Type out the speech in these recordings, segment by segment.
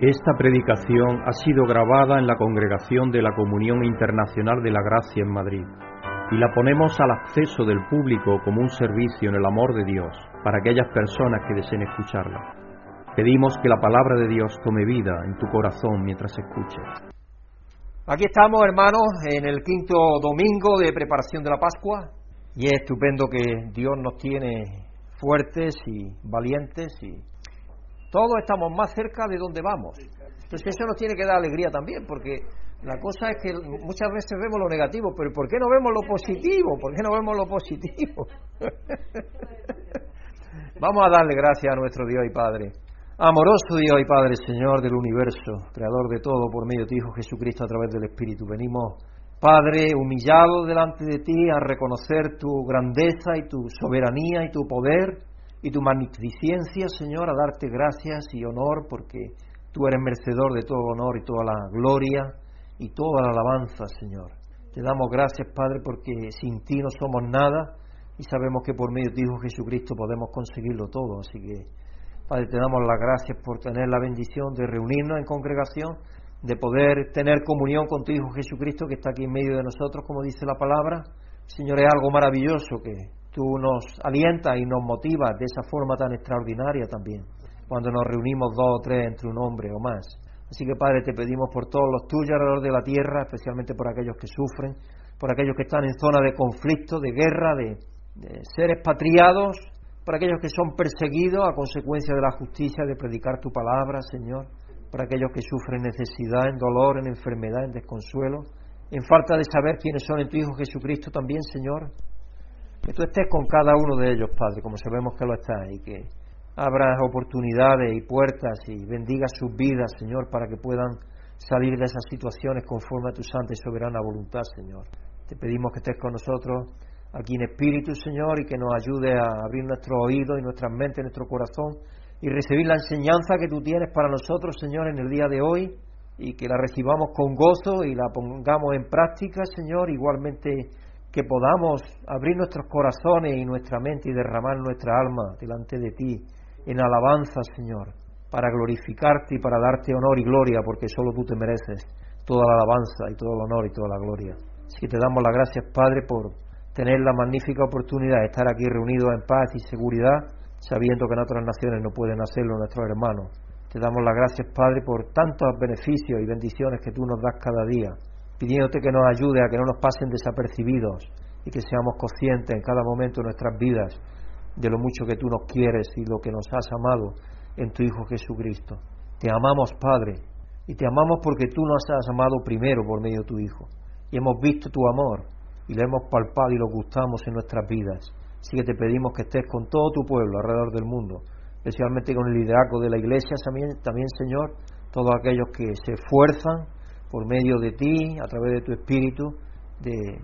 Esta predicación ha sido grabada en la Congregación de la Comunión Internacional de la Gracia en Madrid y la ponemos al acceso del público como un servicio en el amor de Dios para aquellas personas que deseen escucharla. Pedimos que la palabra de Dios tome vida en tu corazón mientras escuches. Aquí estamos, hermanos, en el quinto domingo de preparación de la Pascua y es estupendo que Dios nos tiene fuertes y valientes y todos estamos más cerca de donde vamos. Entonces eso nos tiene que dar alegría también, porque la cosa es que muchas veces vemos lo negativo, pero ¿por qué no vemos lo positivo? ¿Por qué no vemos lo positivo? Vamos a darle gracias a nuestro Dios y Padre. Amoroso Dios y Padre, Señor del universo, Creador de todo por medio de tu Hijo Jesucristo a través del Espíritu. Venimos, Padre, humillados delante de ti a reconocer tu grandeza y tu soberanía y tu poder y tu magnificencia, Señor, a darte gracias y honor porque tú eres merecedor de todo honor y toda la gloria y toda la alabanza, Señor. Te damos gracias, Padre, porque sin ti no somos nada y sabemos que por medio de tu Hijo Jesucristo podemos conseguirlo todo. Así que, Padre, te damos las gracias por tener la bendición de reunirnos en congregación, de poder tener comunión con tu Hijo Jesucristo que está aquí en medio de nosotros, como dice la palabra. Señor, es algo maravilloso que tú nos alientas y nos motivas de esa forma tan extraordinaria también, cuando nos reunimos dos o tres entre un hombre o más. Así que Padre, te pedimos por todos los tuyos alrededor de la tierra, especialmente por aquellos que sufren, por aquellos que están en zona de conflicto, de guerra, de, de ser expatriados, por aquellos que son perseguidos a consecuencia de la justicia de predicar tu palabra, Señor, por aquellos que sufren necesidad, en dolor, en enfermedad, en desconsuelo, en falta de saber quiénes son en tu Hijo Jesucristo también, Señor, que tú estés con cada uno de ellos, Padre, como sabemos que lo estás, y que abras oportunidades y puertas y bendigas sus vidas, Señor, para que puedan salir de esas situaciones conforme a tu santa y soberana voluntad, Señor. Te pedimos que estés con nosotros aquí en espíritu, Señor, y que nos ayude a abrir nuestros oídos y nuestras mentes, nuestro corazón, y recibir la enseñanza que tú tienes para nosotros, Señor, en el día de hoy, y que la recibamos con gozo y la pongamos en práctica, Señor, igualmente que podamos abrir nuestros corazones y nuestra mente y derramar nuestra alma delante de ti en alabanza, Señor, para glorificarte y para darte honor y gloria, porque solo tú te mereces toda la alabanza y todo el honor y toda la gloria. Así que te damos las gracias, Padre, por tener la magnífica oportunidad de estar aquí reunidos en paz y seguridad, sabiendo que en otras naciones no pueden hacerlo nuestros hermanos. Te damos las gracias, Padre, por tantos beneficios y bendiciones que tú nos das cada día pidiéndote que nos ayude a que no nos pasen desapercibidos y que seamos conscientes en cada momento de nuestras vidas de lo mucho que tú nos quieres y lo que nos has amado en tu Hijo Jesucristo. Te amamos, Padre, y te amamos porque tú nos has amado primero por medio de tu Hijo. Y hemos visto tu amor y lo hemos palpado y lo gustamos en nuestras vidas. Así que te pedimos que estés con todo tu pueblo alrededor del mundo, especialmente con el liderazgo de la Iglesia también, también Señor, todos aquellos que se esfuerzan por medio de ti, a través de tu Espíritu, de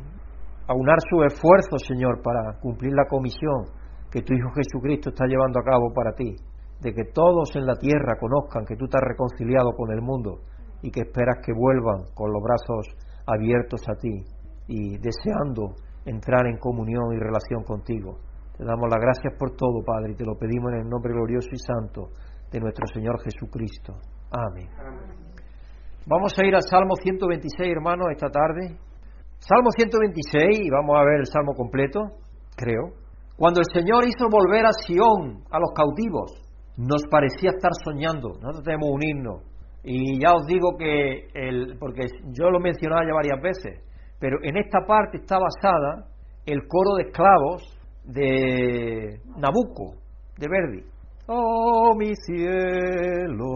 aunar su esfuerzo, Señor, para cumplir la comisión que tu Hijo Jesucristo está llevando a cabo para ti, de que todos en la tierra conozcan que tú te has reconciliado con el mundo y que esperas que vuelvan con los brazos abiertos a ti y deseando entrar en comunión y relación contigo. Te damos las gracias por todo, Padre, y te lo pedimos en el nombre glorioso y santo de nuestro Señor Jesucristo. Amén. Vamos a ir al Salmo 126, hermanos, esta tarde. Salmo 126, y vamos a ver el Salmo completo, creo. Cuando el Señor hizo volver a Sión a los cautivos, nos parecía estar soñando. Nosotros tenemos un himno. Y ya os digo que, el, porque yo lo he mencionado ya varias veces, pero en esta parte está basada el coro de esclavos de Nabucco, de Verdi. Oh, mi cielo,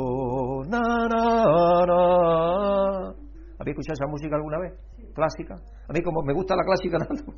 na, na, na. ¿Habéis escuchado esa música alguna vez? Clásica. A mí como me gusta la clásica tanto.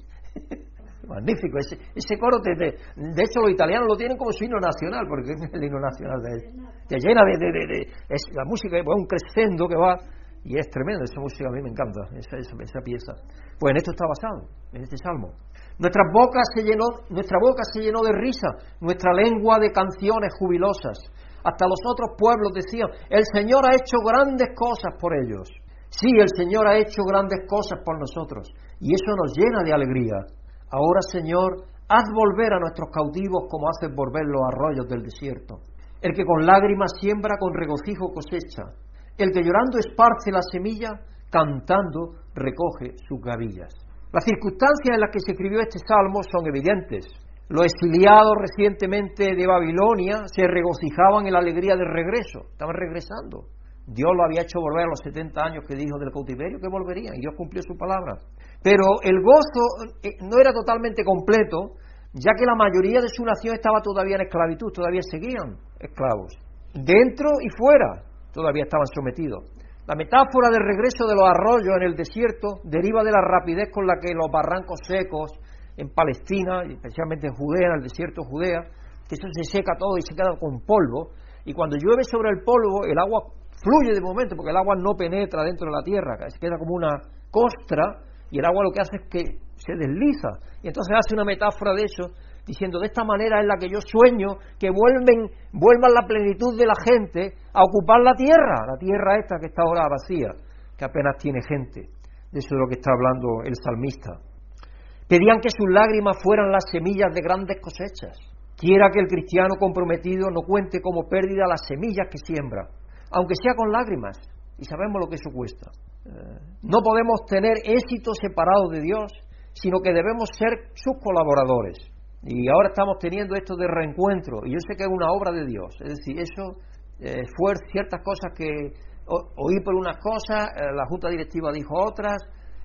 Magnífico, ese, ese coro, de, de, hecho los italianos lo tienen como su himno nacional, porque es el himno nacional de él. Te llena de, de, de, es, la música es un crescendo que va, y es tremendo, esa música a mí me encanta, esa, esa pieza. Pues en esto está basado, en este salmo. Nuestra boca, se llenó, nuestra boca se llenó de risa, nuestra lengua de canciones jubilosas. Hasta los otros pueblos decían, el Señor ha hecho grandes cosas por ellos. Sí, el Señor ha hecho grandes cosas por nosotros. Y eso nos llena de alegría. Ahora, Señor, haz volver a nuestros cautivos como haces volver los arroyos del desierto. El que con lágrimas siembra, con regocijo cosecha. El que llorando esparce la semilla, cantando recoge sus gavillas. Las circunstancias en las que se escribió este salmo son evidentes. Los exiliados recientemente de Babilonia se regocijaban en la alegría del regreso, estaban regresando. Dios lo había hecho volver a los 70 años que dijo del cautiverio que volverían, y Dios cumplió su palabra. Pero el gozo eh, no era totalmente completo, ya que la mayoría de su nación estaba todavía en esclavitud, todavía seguían esclavos. Dentro y fuera todavía estaban sometidos. La metáfora del regreso de los arroyos en el desierto deriva de la rapidez con la que los barrancos secos en Palestina, especialmente en Judea, en el desierto de Judea, que eso se seca todo y se queda con polvo, y cuando llueve sobre el polvo, el agua fluye de momento, porque el agua no penetra dentro de la tierra, se queda como una costra, y el agua lo que hace es que se desliza. Y entonces hace una metáfora de eso, diciendo, de esta manera es la que yo sueño que vuelven, vuelvan la plenitud de la gente a ocupar la tierra, la tierra esta que está ahora vacía, que apenas tiene gente. De eso es lo que está hablando el salmista. Pedían que sus lágrimas fueran las semillas de grandes cosechas. Quiera que el cristiano comprometido no cuente como pérdida las semillas que siembra, aunque sea con lágrimas, y sabemos lo que eso cuesta. Eh, no podemos tener éxito separado de Dios, sino que debemos ser sus colaboradores. Y ahora estamos teniendo esto de reencuentro, y yo sé que es una obra de Dios, es decir, eso eh, fue ciertas cosas que oí por unas cosas, eh, la junta directiva dijo otras,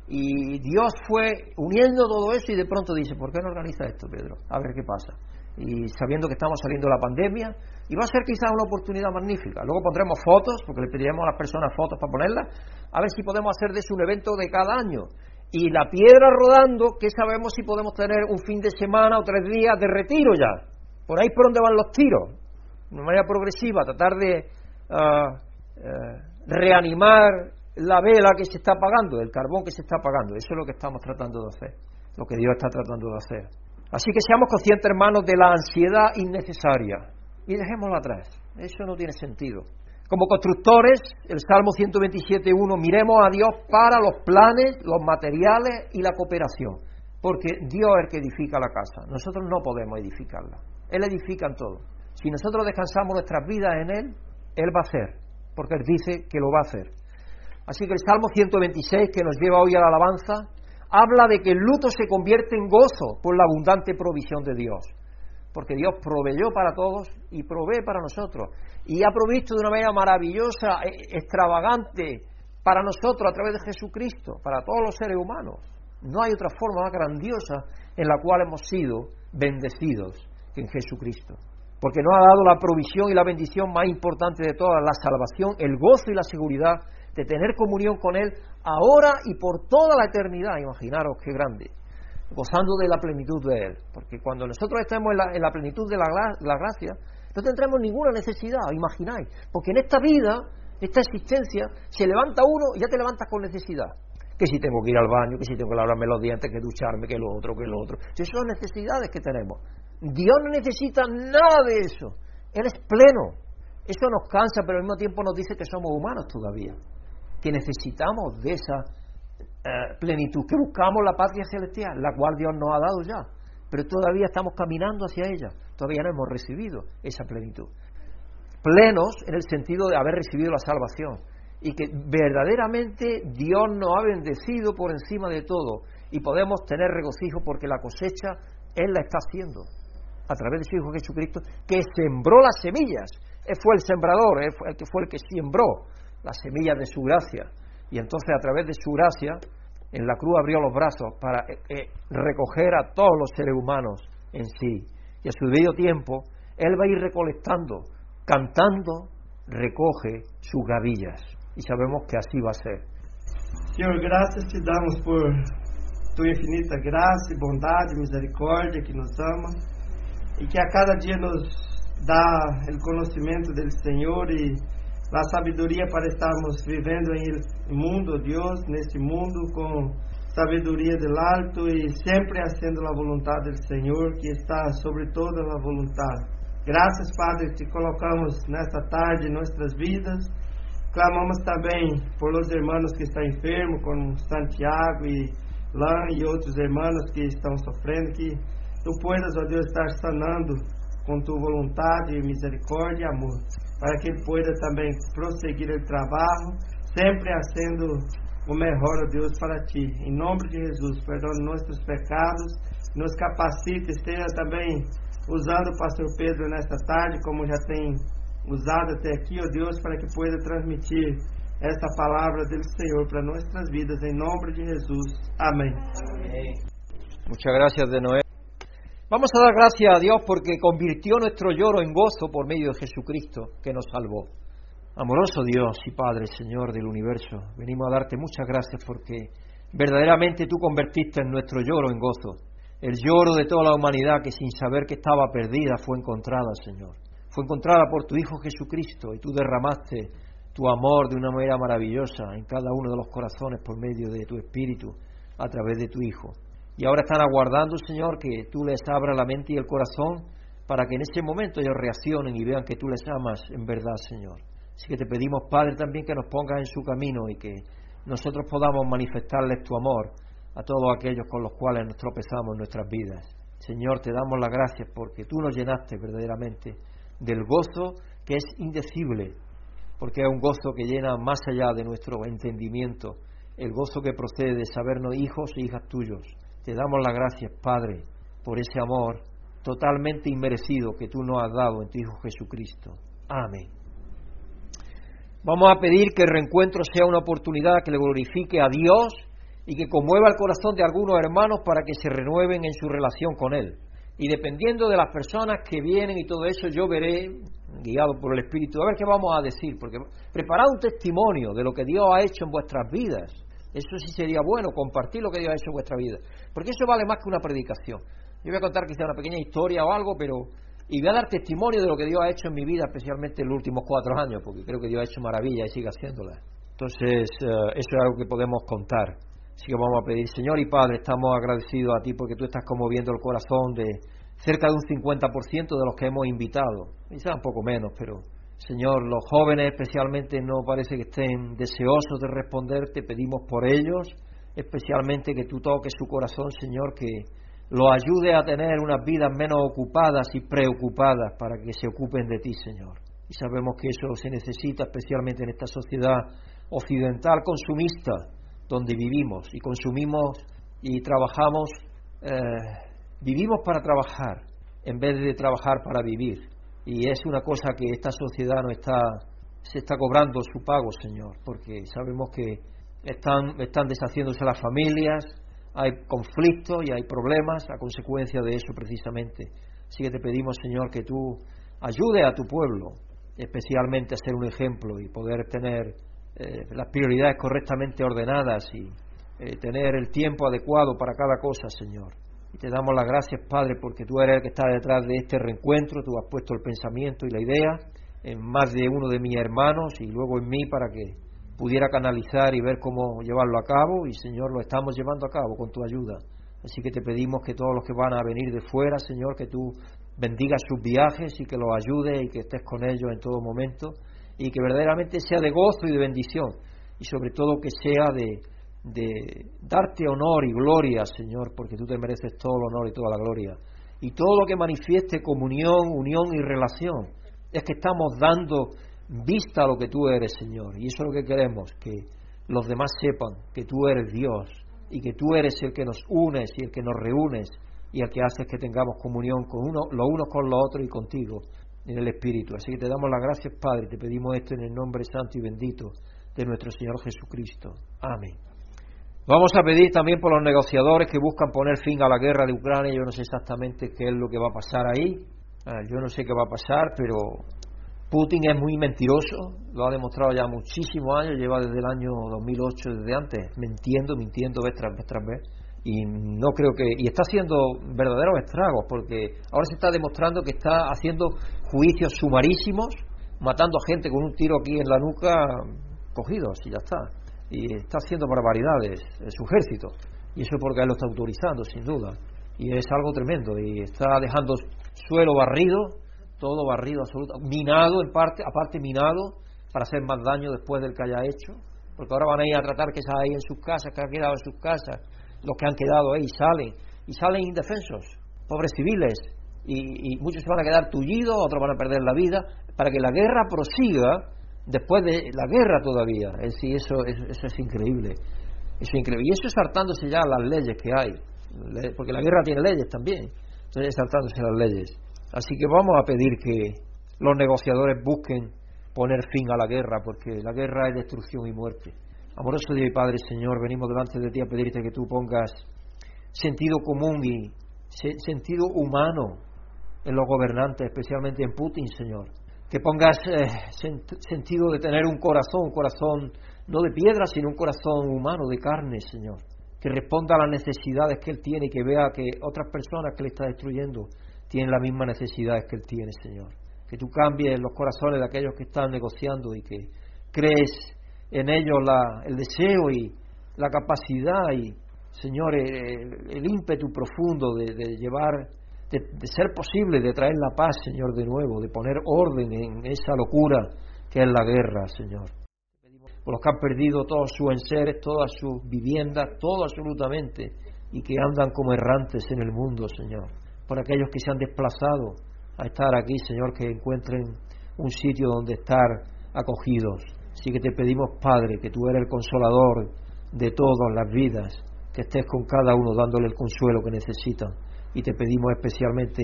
y Dios fue uniendo todo eso y de pronto dice, ¿por qué no organiza esto, Pedro? A ver qué pasa. Y sabiendo que estamos saliendo de la pandemia, y va a ser quizás una oportunidad magnífica. Luego pondremos fotos, porque le pediremos a las personas fotos para ponerlas, a ver si podemos hacer de eso un evento de cada año. Y la piedra rodando, ¿qué sabemos si podemos tener un fin de semana o tres días de retiro ya? Por ahí por donde van los tiros, de manera progresiva, tratar de uh, reanimar la vela que se está apagando, el carbón que se está apagando. Eso es lo que estamos tratando de hacer, lo que Dios está tratando de hacer. Así que seamos conscientes, hermanos, de la ansiedad innecesaria y dejémosla atrás. Eso no tiene sentido. Como constructores, el Salmo 127.1, miremos a Dios para los planes, los materiales y la cooperación, porque Dios es el que edifica la casa. Nosotros no podemos edificarla. Él edifica en todo. Si nosotros descansamos nuestras vidas en Él, Él va a hacer, porque Él dice que lo va a hacer. Así que el Salmo 126, que nos lleva hoy a la alabanza, habla de que el luto se convierte en gozo por la abundante provisión de Dios. Porque Dios proveyó para todos y provee para nosotros. Y ha provisto de una manera maravillosa, e, extravagante, para nosotros a través de Jesucristo, para todos los seres humanos. No hay otra forma más grandiosa en la cual hemos sido bendecidos que en Jesucristo. Porque nos ha dado la provisión y la bendición más importante de todas, la salvación, el gozo y la seguridad de tener comunión con Él ahora y por toda la eternidad. Imaginaros qué grande, gozando de la plenitud de Él. Porque cuando nosotros estemos en la, plenitud de la, gracia, no tendremos ninguna necesidad, imagináis. Porque en esta vida, esta existencia, se levanta uno y ya te levantas con necesidad. Que si tengo que ir al baño, que si tengo que lavarme los dientes, que ducharme, que lo otro, que lo otro. Esas son necesidades que tenemos. Dios no necesita nada de eso. Él es pleno. Eso nos cansa, pero al mismo tiempo nos dice que somos humanos todavía que necesitamos de esa eh, plenitud, que buscamos la patria celestial, la cual Dios nos ha dado ya, pero todavía estamos caminando hacia ella, todavía no hemos recibido esa plenitud. Plenos en el sentido de haber recibido la salvación y que verdaderamente Dios nos ha bendecido por encima de todo y podemos tener regocijo porque la cosecha Él la está haciendo a través de su Hijo Jesucristo, que sembró las semillas. Él fue el sembrador, él fue el que fue el que sembró las semillas de su gracia. Y entonces a través de su gracia, en la cruz abrió los brazos para eh, eh, recoger a todos los seres humanos en sí. Y a su debido tiempo, Él va a ir recolectando, cantando, recoge sus gavillas. Y sabemos que así va a ser. Señor, gracias te damos por tu infinita gracia, bondad misericordia que nos ama y que a cada día nos da el conocimiento del Señor y a sabedoria para estarmos vivendo em mundo, Deus, neste mundo com sabedoria do alto e sempre fazendo a vontade do Senhor que está sobre toda a vontade. Graças, Padre, te colocamos nesta tarde em nossas vidas. Clamamos também por os irmãos que estão enfermos, como Santiago e Lan e outros irmãos que estão sofrendo, que tu puedas, ó Deus, estar sanando com tua vontade, misericórdia e amor, para que ele pueda também prosseguir o trabalho, sempre sendo o melhor, ó Deus, para ti. Em nome de Jesus, perdone nossos pecados, nos capacite, esteja também usando o pastor Pedro nesta tarde, como já tem usado até aqui, ó Deus, para que pueda transmitir esta palavra do Senhor para nossas vidas, em nome de Jesus. Amém. Amém. Muchas gracias de. Vamos a dar gracias a Dios porque convirtió nuestro lloro en gozo por medio de Jesucristo que nos salvó. Amoroso Dios y Padre, Señor del universo, venimos a darte muchas gracias porque verdaderamente tú convertiste en nuestro lloro en gozo. El lloro de toda la humanidad que sin saber que estaba perdida fue encontrada, Señor. Fue encontrada por tu Hijo Jesucristo y tú derramaste tu amor de una manera maravillosa en cada uno de los corazones por medio de tu Espíritu a través de tu Hijo. Y ahora están aguardando, Señor, que tú les abras la mente y el corazón para que en ese momento ellos reaccionen y vean que tú les amas en verdad, Señor. Así que te pedimos, Padre, también que nos pongas en su camino y que nosotros podamos manifestarles tu amor a todos aquellos con los cuales nos tropezamos en nuestras vidas. Señor, te damos las gracias porque tú nos llenaste verdaderamente del gozo que es indecible, porque es un gozo que llena más allá de nuestro entendimiento, el gozo que procede de sabernos hijos e hijas tuyos. Te damos las gracias, Padre, por ese amor totalmente inmerecido que tú nos has dado en tu Hijo Jesucristo. Amén. Vamos a pedir que el reencuentro sea una oportunidad que le glorifique a Dios y que conmueva el corazón de algunos hermanos para que se renueven en su relación con Él. Y dependiendo de las personas que vienen y todo eso, yo veré, guiado por el Espíritu, a ver qué vamos a decir, porque preparad un testimonio de lo que Dios ha hecho en vuestras vidas eso sí sería bueno, compartir lo que Dios ha hecho en vuestra vida. Porque eso vale más que una predicación. Yo voy a contar quizá una pequeña historia o algo, pero. Y voy a dar testimonio de lo que Dios ha hecho en mi vida, especialmente en los últimos cuatro años, porque creo que Dios ha hecho maravilla y sigue haciéndola. Entonces, eh, eso es algo que podemos contar. Así que vamos a pedir, Señor y Padre, estamos agradecidos a ti porque tú estás conmoviendo el corazón de cerca de un 50% de los que hemos invitado. Quizá un poco menos, pero Señor, los jóvenes especialmente no parece que estén deseosos de responder, te pedimos por ellos, especialmente que tú toques su corazón, Señor, que lo ayude a tener unas vidas menos ocupadas y preocupadas para que se ocupen de ti, Señor. Y sabemos que eso se necesita especialmente en esta sociedad occidental consumista donde vivimos. Y consumimos y trabajamos, eh, vivimos para trabajar en vez de trabajar para vivir y es una cosa que esta sociedad no está se está cobrando su pago, Señor, porque sabemos que están, están deshaciéndose las familias, hay conflictos y hay problemas a consecuencia de eso precisamente. Así que te pedimos, Señor, que tú ayude a tu pueblo, especialmente a ser un ejemplo y poder tener eh, las prioridades correctamente ordenadas y eh, tener el tiempo adecuado para cada cosa, Señor. Te damos las gracias, Padre, porque tú eres el que está detrás de este reencuentro, tú has puesto el pensamiento y la idea en más de uno de mis hermanos y luego en mí para que pudiera canalizar y ver cómo llevarlo a cabo. Y Señor lo estamos llevando a cabo con tu ayuda. Así que te pedimos que todos los que van a venir de fuera, Señor, que tú bendigas sus viajes y que los ayudes y que estés con ellos en todo momento. Y que verdaderamente sea de gozo y de bendición. Y sobre todo que sea de, de darte honor y gloria, Señor, porque tú te mereces todo el honor y toda la gloria. Y todo lo que manifieste comunión, unión y relación, es que estamos dando vista a lo que tú eres, Señor. Y eso es lo que queremos, que los demás sepan que tú eres Dios y que tú eres el que nos unes y el que nos reúnes y el que haces que tengamos comunión con uno, los unos con los otros y contigo en el Espíritu. Así que te damos las gracias, Padre, te pedimos esto en el nombre santo y bendito de nuestro Señor Jesucristo. Amén. Vamos a pedir también por los negociadores que buscan poner fin a la guerra de Ucrania. Yo no sé exactamente qué es lo que va a pasar ahí. Ah, yo no sé qué va a pasar, pero Putin es muy mentiroso. Lo ha demostrado ya muchísimos años. Lleva desde el año 2008, desde antes, mintiendo, mintiendo vez tras vez tras vez. Y no creo que. Y está haciendo verdaderos estragos, porque ahora se está demostrando que está haciendo juicios sumarísimos, matando a gente con un tiro aquí en la nuca, cogidos, y ya está y está haciendo barbaridades en su ejército. Y eso es porque él lo está autorizando, sin duda. Y es algo tremendo. Y está dejando suelo barrido, todo barrido absoluto, minado en parte, aparte minado, para hacer más daño después del que haya hecho. Porque ahora van a ir a tratar que está ahí en sus casas, que han quedado en sus casas, los que han quedado ahí salen. Y salen indefensos, pobres civiles. y, muchos se van a quedar tullidos, otros van a perder la vida, para que la guerra prosiga después de la guerra todavía. Es decir, eso, eso, es increíble. Eso es increíble. Y eso es saltándose ya las leyes que hay, porque la guerra tiene leyes también. Entonces, saltándose las leyes. Así que vamos a pedir que los negociadores busquen poner fin a la guerra, porque la guerra es destrucción y muerte. Amoroso Dios y Padre, Señor, venimos delante de ti a pedirte que tú pongas sentido común y sentido humano en los gobernantes, especialmente en Putin, Señor. Que pongas eh, sentido de tener un corazón, un corazón no de piedra, sino un corazón humano, de carne, Señor. Que responda a las necesidades que Él tiene y que vea que otras personas que le está destruyendo tienen las mismas necesidades que Él tiene, Señor. Que tú cambies los corazones de aquellos que están negociando y que crees en ellos la, el deseo y la capacidad y, Señor, el, ímpetu profundo de llevar de, ser posible, de traer la paz, Señor, de nuevo, de poner orden en esa locura que es la guerra, Señor. Por los que han perdido todos sus enseres, todas sus viviendas, todo absolutamente, y que andan como errantes en el mundo, Señor. Por aquellos que se han desplazado a estar aquí, Señor, que encuentren un sitio donde estar acogidos. Así que te pedimos, Padre, que tú eres el consolador de todas las vidas, que estés con cada uno dándole el consuelo que necesitan y te pedimos especialmente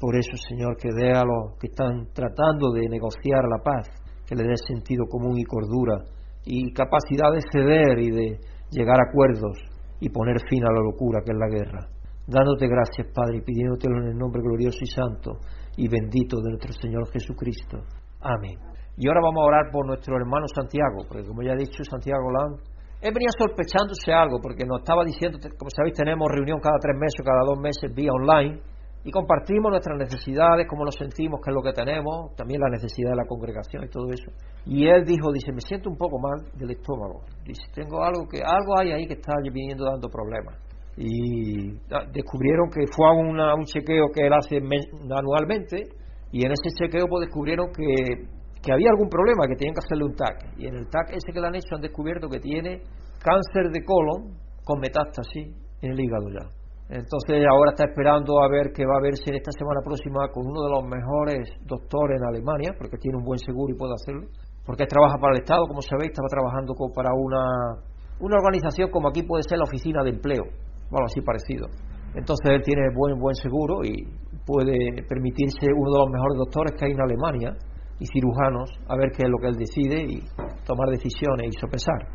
por eso, Señor, que dé a los que están tratando de negociar la paz, que le dé sentido común y cordura y capacidad de ceder y de llegar a acuerdos y poner fin a la locura que es la guerra. Dándote gracias, Padre, y pidiéndotelo en el nombre glorioso y santo y bendito de nuestro Señor Jesucristo. Amén. Y ahora vamos a orar por nuestro hermano Santiago, porque como ya he dicho, Santiago Lang él venía sospechándose algo, porque nos estaba diciendo, como sabéis, tenemos reunión cada tres meses, cada dos meses, vía online, y compartimos nuestras necesidades, cómo nos sentimos, qué es lo que tenemos, también la necesidad de la congregación y todo eso. Y él dijo, dice, me siento un poco mal del estómago. Dice, tengo algo que, algo hay ahí que está viniendo dando problemas. Y descubrieron que fue a, un chequeo que él hace anualmente, y en ese chequeo pues descubrieron que que había algún problema, que tenían que hacerle un TAC. Y en el TAC ese que le han hecho han descubierto que tiene cáncer de colon con metástasis en el hígado ya. Entonces ahora está esperando a ver qué va a verse en esta semana próxima con uno de los mejores doctores en Alemania, porque tiene un buen seguro y puede hacerlo. Porque trabaja para el Estado, como sabéis, estaba trabajando para una, una organización como aquí puede ser la Oficina de Empleo, bueno, así parecido. Entonces él tiene buen, buen seguro y puede permitirse uno de los mejores doctores que hay en Alemania y cirujanos a ver qué es lo que él decide y tomar decisiones y sopesar.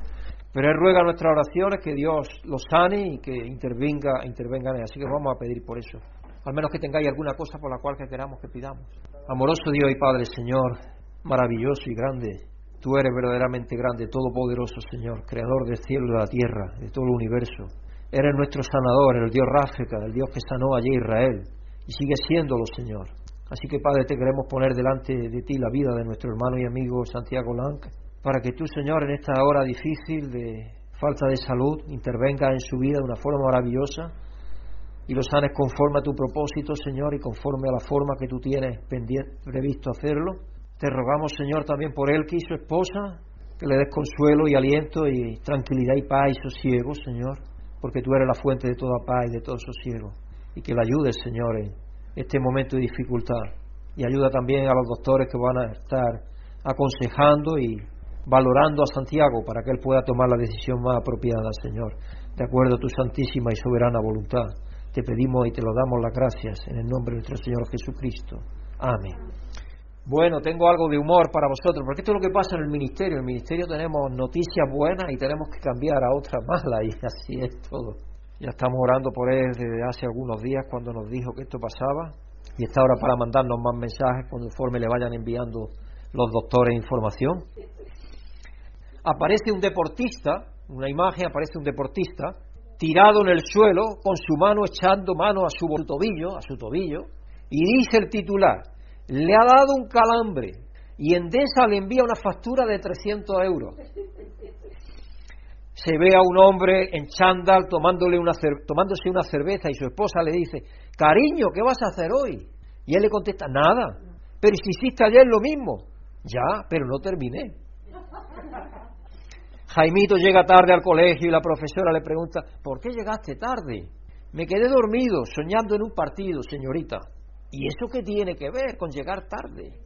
Pero él ruega nuestras oraciones que Dios los sane y que intervenga, intervenga en él. Así que vamos a pedir por eso. Al menos que tengáis alguna cosa por la cual que queramos que pidamos. Amoroso Dios y Padre, Señor, maravilloso y grande. Tú eres verdaderamente grande, todopoderoso, Señor, creador del cielo y de la tierra, de todo el universo. Eres nuestro sanador, el Dios Ráfica, el Dios que sanó allí Israel. Y sigue siéndolo, Señor. Así que, Padre, te queremos poner delante de ti la vida de nuestro hermano y amigo Santiago Lang, para que tú, Señor, en esta hora difícil de falta de salud, intervenga en su vida de una forma maravillosa y lo sanes conforme a tu propósito, Señor, y conforme a la forma que tú tienes previsto hacerlo. Te rogamos, Señor, también por él y su esposa, que le des consuelo y aliento y tranquilidad y paz y sosiego, Señor, porque tú eres la fuente de toda paz y de todo sosiego. Y que le ayudes, Señor, este momento de dificultad. Y ayuda también a los doctores que van a estar aconsejando y valorando a Santiago para que él pueda tomar la decisión más apropiada, Señor, de acuerdo a tu santísima y soberana voluntad. Te pedimos y te lo damos las gracias en el nombre de nuestro Señor Jesucristo. Amén. Bueno, tengo algo de humor para vosotros, porque esto es lo que pasa en el ministerio. En el ministerio tenemos noticias buenas y tenemos que cambiar a otras malas y así es todo. Ya estamos orando por él desde hace algunos días cuando nos dijo que esto pasaba y está ahora para mandarnos más mensajes conforme le vayan enviando los doctores información. Aparece un deportista, una imagen, aparece un deportista tirado en el suelo con su mano echando mano a su tobillo, a su tobillo, y dice el titular, le ha dado un calambre y Endesa le envía una factura de 300 euros se ve a un hombre en chándal tomándose una cerveza y su esposa le dice, cariño, ¿qué vas a hacer hoy? Y él le contesta, nada, pero si hiciste ayer lo mismo, ya, pero no terminé. Jaimito llega tarde al colegio y la profesora le pregunta, ¿por qué llegaste tarde? Me quedé dormido, soñando en un partido, señorita. ¿Y eso qué tiene que ver con llegar tarde?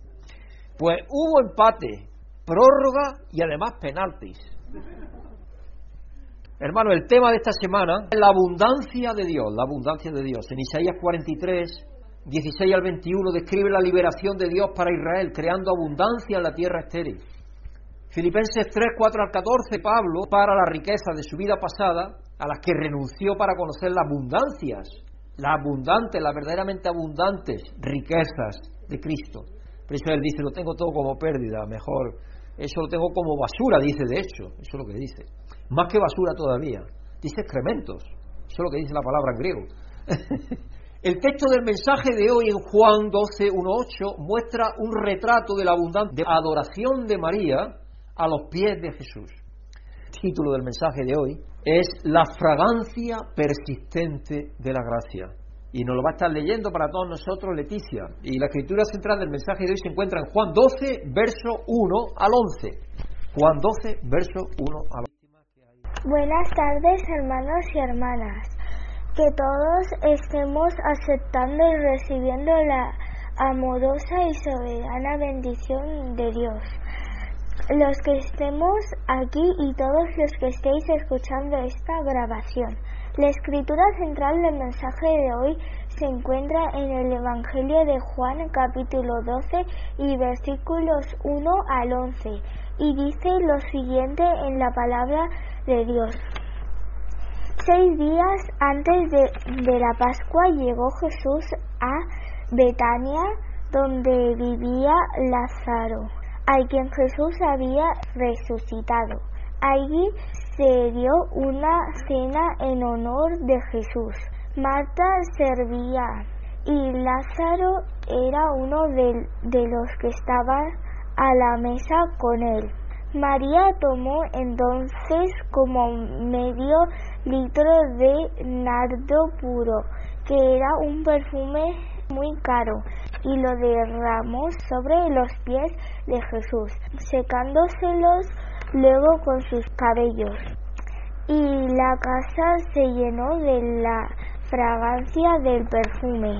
Pues hubo empate, prórroga y además penaltis. Hermano, el tema de esta semana es la abundancia de Dios, la abundancia de Dios. En Isaías 43, 16 al 21 describe la liberación de Dios para Israel, creando abundancia en la tierra estéril. Filipenses 3, 4 al 14, Pablo para la riqueza de su vida pasada, a las que renunció para conocer las abundancias, las abundantes, las verdaderamente abundantes riquezas de Cristo. Por eso él dice, lo tengo todo como pérdida, mejor, eso lo tengo como basura, dice de hecho, eso es lo que dice. Más que basura todavía, dice excrementos, eso es lo que dice la palabra en griego. El texto del mensaje de hoy en Juan 12, 1, 8 muestra un retrato de la abundante adoración de María a los pies de Jesús. El título del mensaje de hoy es La fragancia persistente de la gracia. Y nos lo va a estar leyendo para todos nosotros Leticia. Y la escritura central del mensaje de hoy se encuentra en Juan 12, verso 1 al 11. Juan 12, verso 1 al 11. Buenas tardes, hermanos y hermanas. Que todos estemos aceptando y recibiendo la amorosa y soberana bendición de Dios los que estemos aquí y todos los que estéis escuchando esta grabación. La escritura central del mensaje de hoy se encuentra en el Evangelio de Juan capítulo 12 y versículos 1 al 11 y dice lo siguiente en la palabra Dios. Seis días antes de, de la Pascua llegó Jesús a Betania donde vivía Lázaro a quien Jesús había resucitado. Allí se dio una cena en honor de Jesús. Marta servía y Lázaro era uno de, de los que estaban a la mesa con él. María tomó entonces como medio litro de nardo puro, que era un perfume muy caro y lo derramó sobre los pies de Jesús, secándoselos luego con sus cabellos. Y la casa se llenó de la fragancia del perfume.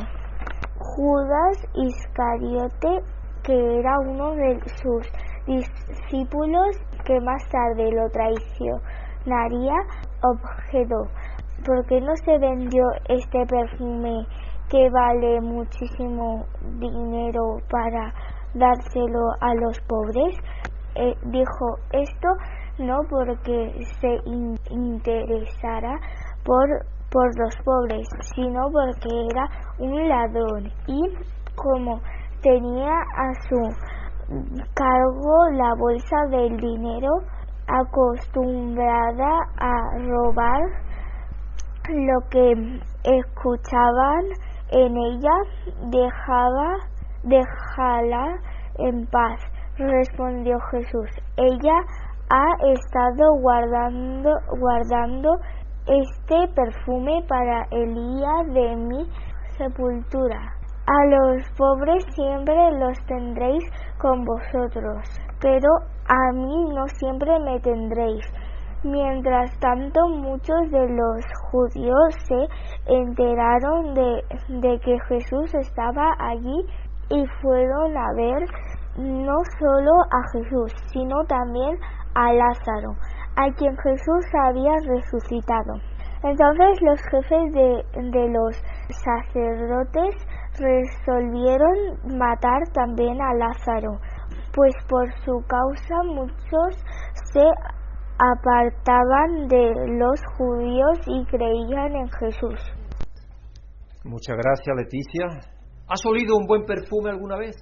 Judas Iscariote, que era uno de sus discípulos que más tarde lo traicionaría, objetó, ¿por qué no se vendió este perfume que vale muchísimo dinero para dárselo a los pobres. Eh, dijo esto no porque se interesara por, por los pobres, sino porque era un ladrón y como tenía a su cargo la bolsa del dinero acostumbrada a robar lo que escuchaban en ella dejaba, déjala en paz, respondió Jesús. Ella ha estado guardando, guardando este perfume para el día de mi sepultura. A los pobres siempre los tendréis con vosotros, pero a mí no siempre me tendréis. Mientras tanto, muchos de los judíos se enteraron de, que Jesús estaba allí y fueron a ver no solo a Jesús, sino también a Lázaro, a quien Jesús había resucitado. Entonces los jefes de, de, los sacerdotes resolvieron matar también a Lázaro, pues por su causa muchos se apartaban de los judíos y creían en Jesús. Muchas gracias, Leticia. ¿Has olido un buen perfume alguna vez?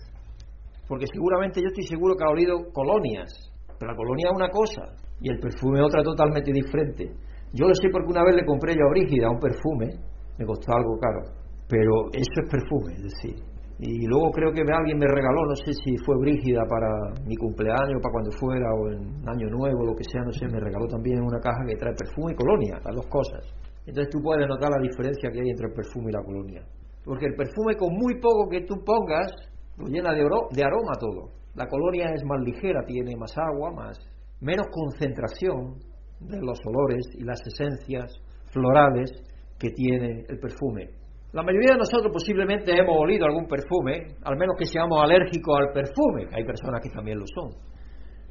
Porque seguramente yo estoy seguro que ha olido colonias, pero la colonia es una cosa y el perfume es otra totalmente diferente. Yo lo sé porque una vez le compré yo a Brígida un perfume, me costó algo caro, pero eso es perfume, es decir, y luego creo que alguien me regaló, no sé si fue Brígida para mi cumpleaños, para cuando fuera, o en Año Nuevo, lo que sea, no sé, me regaló también una caja que trae perfume y colonia, las dos cosas. Entonces tú puedes notar la diferencia que hay entre el perfume y la colonia. Porque el perfume con muy poco que tú pongas, lo llena de, de aroma todo. La colonia es más ligera, tiene más agua, más menos concentración de los olores y las esencias florales que tiene el perfume. La mayoría de nosotros posiblemente hemos olido algún perfume, al menos que seamos alérgicos al perfume, hay personas que también lo son.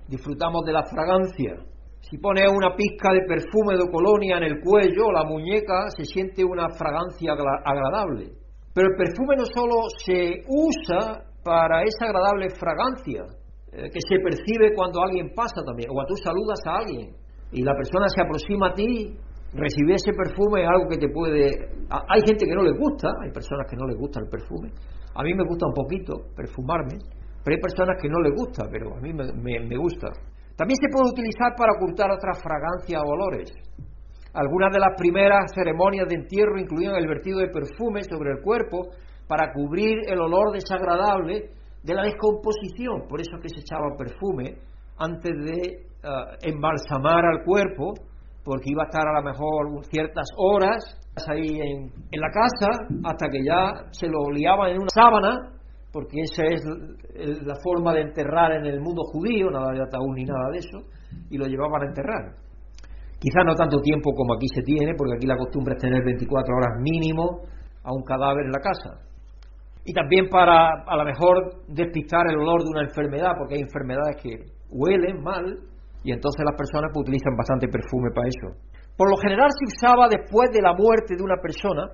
Disfrutamos de la fragancia. Si pones una pizca de perfume de colonia en el cuello o la muñeca, se siente una fragancia agradable. Pero el perfume no solo se usa para esa agradable fragancia eh, que se percibe cuando alguien pasa también, o cuando tú saludas a alguien y la persona se aproxima a ti, recibir ese perfume es algo que te puede... Hay gente que no le gusta, hay personas que no les gusta el perfume. A mí me gusta un poquito perfumarme, pero hay personas que no les gusta, pero a mí me, gusta. También se puede utilizar para ocultar otras fragancias o olores. Algunas de las primeras ceremonias de entierro incluían el vertido de perfume sobre el cuerpo para cubrir el olor desagradable de la descomposición. Por eso que se echaba perfume antes de eh, embalsamar al cuerpo porque iba a estar a lo mejor ciertas horas ahí en, la casa hasta que ya se lo liaban en una sábana, porque esa es la forma de enterrar en el mundo judío, nada de ataúd ni nada de eso, y lo llevaban a enterrar. Quizás no tanto tiempo como aquí se tiene, porque aquí la costumbre es tener 24 horas mínimo a un cadáver en la casa. Y también para a lo mejor despistar el olor de una enfermedad, porque hay enfermedades que huelen mal y entonces las personas pues, utilizan bastante perfume para eso. Por lo general se usaba después de la muerte de una persona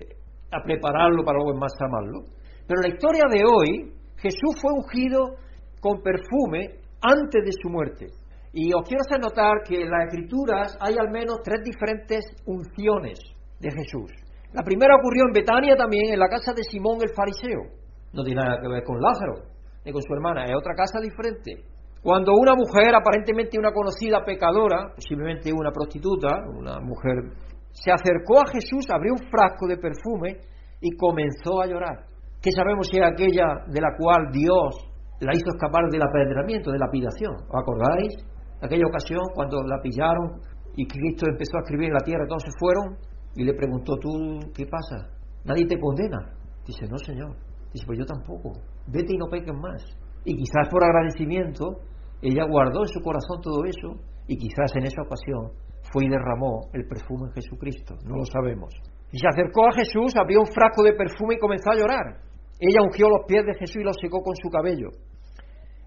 eh, a prepararlo para luego amarlo. Pero en la historia de hoy, Jesús fue ungido con perfume antes de su muerte. Y os quiero hacer notar que en las escrituras hay al menos tres diferentes unciones de Jesús. La primera ocurrió en Betania también, en la casa de Simón el fariseo. No tiene nada que ver con Lázaro, ni con su hermana, es otra casa diferente. Cuando una mujer, aparentemente una conocida pecadora, posiblemente una prostituta, una mujer, se acercó a Jesús, abrió un frasco de perfume y comenzó a llorar. ¿Qué sabemos si es aquella de la cual Dios la hizo escapar del apedreamiento, de la lapidación? ¿Os acordáis? Aquella ocasión cuando la pillaron y Cristo empezó a escribir en la tierra, todos se fueron y le preguntó, ¿tú qué pasa? ¿Nadie te condena? Dice, no, Señor. Dice, pues yo tampoco. Vete y no peques más. Y quizás por agradecimiento ella guardó en su corazón todo eso y quizás en esa ocasión fue y derramó el perfume en Jesucristo, no lo sabemos. Y se acercó a Jesús, abrió un frasco de perfume y comenzó a llorar. Ella ungió los pies de Jesús y los secó con su cabello.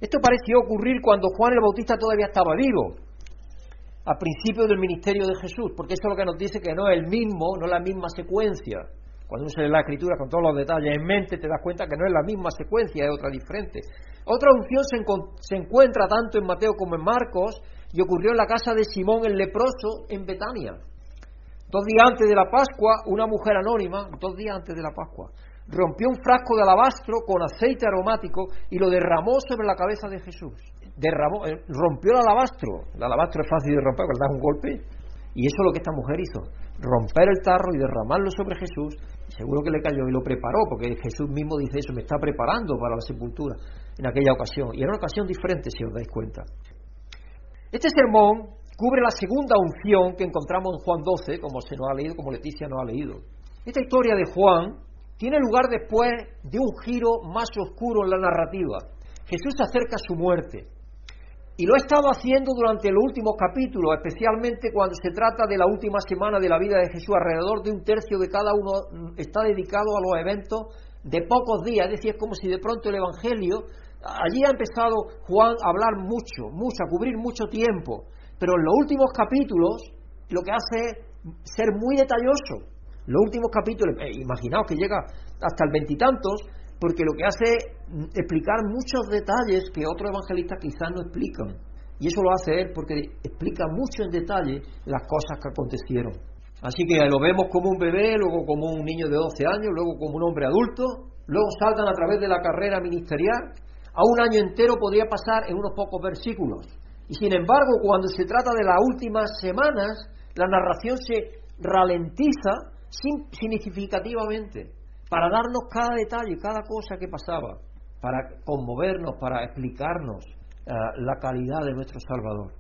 Esto pareció ocurrir cuando Juan el Bautista todavía estaba vivo, a principio del ministerio de Jesús, porque eso es lo que nos dice que no es el mismo, no es la misma secuencia. Cuando uno se lee la escritura con todos los detalles en mente, te das cuenta que no es la misma secuencia, es otra diferente. Otra unción se, encuentra tanto en Mateo como en Marcos y ocurrió en la casa de Simón el leproso en Betania. Dos días antes de la Pascua, una mujer anónima, dos días antes de la Pascua, rompió un frasco de alabastro con aceite aromático y lo derramó sobre la cabeza de Jesús. Derramó, eh, rompió el alabastro. El alabastro es fácil de romper, ¿verdad? Un golpe. Y eso es lo que esta mujer hizo, romper el tarro y derramarlo sobre Jesús. Seguro que le cayó y lo preparó, porque Jesús mismo dice eso, me está preparando para la sepultura en aquella ocasión. Y era una ocasión diferente, si os dais cuenta. Este sermón cubre la segunda unción que encontramos en Juan 12, como se nos ha leído, como Leticia nos ha leído. Esta historia de Juan tiene lugar después de un giro más oscuro en la narrativa. Jesús se acerca a su muerte. Y lo ha estado haciendo durante los últimos capítulos, especialmente cuando se trata de la última semana de la vida de Jesús. Alrededor de un tercio de cada uno está dedicado a los eventos de pocos días, es decir, es como si de pronto el Evangelio, allí ha empezado Juan a hablar mucho, mucho, a cubrir mucho tiempo, pero en los últimos capítulos lo que hace es ser muy detalloso. Los últimos capítulos, eh, imaginaos que llega hasta el veintitantos, porque lo que hace es explicar muchos detalles que otros evangelistas quizás no explican. Y eso lo hace él porque explica mucho en detalle las cosas que acontecieron. Así que lo vemos como un bebé, luego como un niño de 12 años, luego como un hombre adulto, luego saltan a través de la carrera ministerial. A un año entero podría pasar en unos pocos versículos. Y sin embargo, cuando se trata de las últimas semanas, la narración se ralentiza significativamente para darnos cada detalle, cada cosa que pasaba, para conmovernos, para explicarnos eh, la calidad de nuestro Salvador.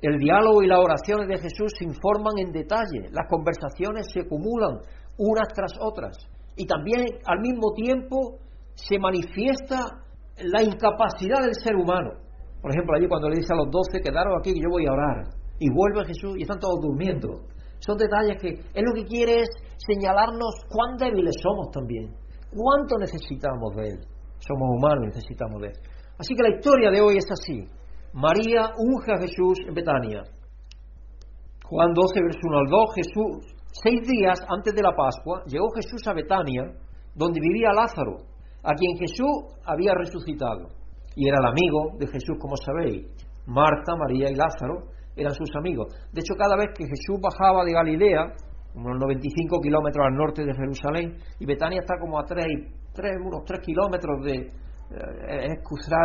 El diálogo y las oraciones de Jesús se informan en detalle, las conversaciones se acumulan unas tras otras y también al mismo tiempo se manifiesta la incapacidad del ser humano. Por ejemplo, allí cuando le dice a los doce, quedaron aquí que yo voy a orar, y vuelve Jesús y están todos durmiendo. Son detalles que es lo que quiere es señalarnos cuán débiles somos también, cuánto necesitamos de Él. Somos humanos, necesitamos de Él. Así que la historia de hoy es así. María unge a Jesús en Betania. Juan 12, verso 1 al 2, Jesús, seis días antes de la Pascua, llegó Jesús a Betania, donde vivía Lázaro, a quien Jesús había resucitado. Y era el amigo de Jesús, como sabéis. Marta, María y Lázaro eran sus amigos. De hecho, cada vez que Jesús bajaba de Galilea, unos 95 kilómetros al norte de Jerusalén, y Betania está como a tres, unos 3 kilómetros de, eh,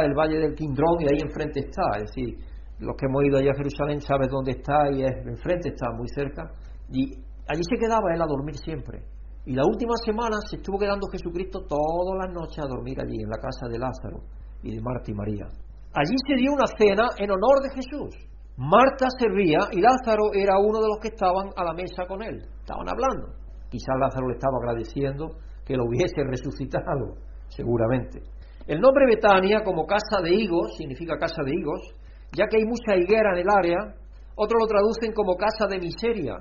el valle del Quindrón y ahí enfrente está. Es decir, los que hemos ido allá a Jerusalén saben dónde está y es enfrente, está muy cerca. Y allí se quedaba él a dormir siempre. Y la última semana se estuvo quedando Jesucristo todas las noches a dormir allí, en la casa de Lázaro y de Marta y María. Allí se dio una cena en honor de Jesús. Marta servía y Lázaro era uno de los que estaban a la mesa con él. Estaban hablando. Quizás Lázaro le estaba agradeciendo que lo hubiese resucitado, seguramente. El nombre Betania, como casa de higos, significa casa de higos, ya que hay mucha higuera en el área, otros lo traducen como casa de miseria,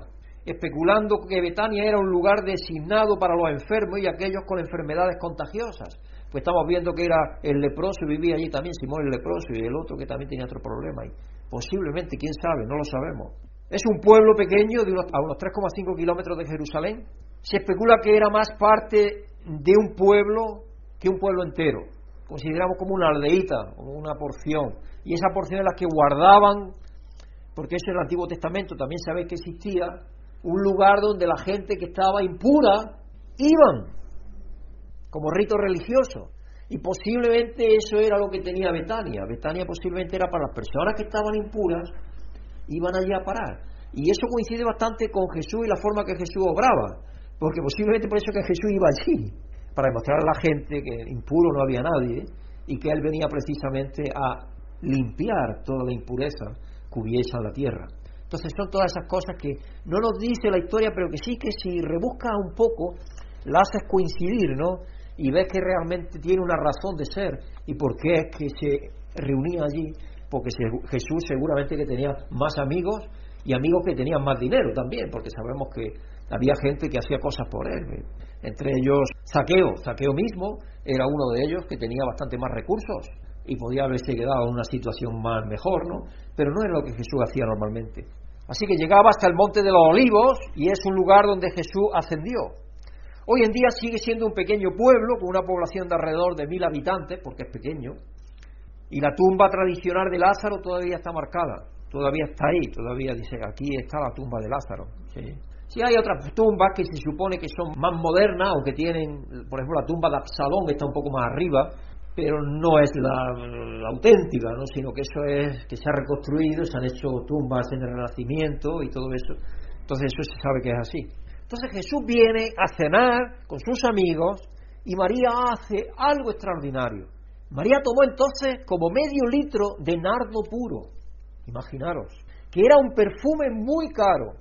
especulando que Betania era un lugar designado para los enfermos y aquellos con enfermedades contagiosas. Pues estamos viendo que era el leproso y vivía allí también Simón el leproso y el otro que también tenía otro problema. Y posiblemente, quién sabe, no lo sabemos. Es un pueblo pequeño de unos, a unos 3,5 kilómetros de Jerusalén. Se especula que era más parte de un pueblo que un pueblo entero. Consideramos como una aldeíta, como una porción. Y esa porción es la que guardaban, porque eso en el Antiguo Testamento también sabéis que existía, un lugar donde la gente que estaba impura iban como rito religioso. Y posiblemente eso era lo que tenía Betania. Betania posiblemente era para las personas que estaban impuras, iban allí a parar. Y eso coincide bastante con Jesús y la forma que Jesús obraba, porque posiblemente por eso que Jesús iba allí, para demostrar a la gente que impuro no había nadie y que él venía precisamente a limpiar toda la impureza que hubiese en la tierra. Entonces son todas esas cosas que no nos dice la historia, pero que sí que si rebuscas un poco, la haces coincidir, ¿no? Y ves que realmente tiene una razón de ser y por qué es que se reunía allí, porque Jesús seguramente que tenía más amigos y amigos que tenían más dinero también, porque sabemos que había gente que hacía cosas por él. Entre ellos Saqueo, Saqueo mismo era uno de ellos que tenía bastante más recursos y podía haberse quedado en una situación más mejor, ¿no? Pero no era lo que Jesús hacía normalmente. Así que llegaba hasta el monte de los olivos y es un lugar donde Jesús ascendió. Hoy en día sigue siendo un pequeño pueblo con una población de alrededor de mil habitantes, porque es pequeño, y la tumba tradicional de Lázaro todavía está marcada, todavía está ahí, todavía dice, aquí está la tumba de Lázaro. Si hay otras tumbas que se supone que son más modernas o que tienen, por ejemplo, la tumba de Absalón está un poco más arriba, pero no es la, auténtica, ¿no? sino que eso es que se ha reconstruido, se han hecho tumbas en el Renacimiento y todo eso. Entonces eso se sabe que es así. Entonces Jesús viene a cenar con sus amigos y María hace algo extraordinario. María tomó entonces como medio litro de nardo puro, imaginaros, que era un perfume muy caro,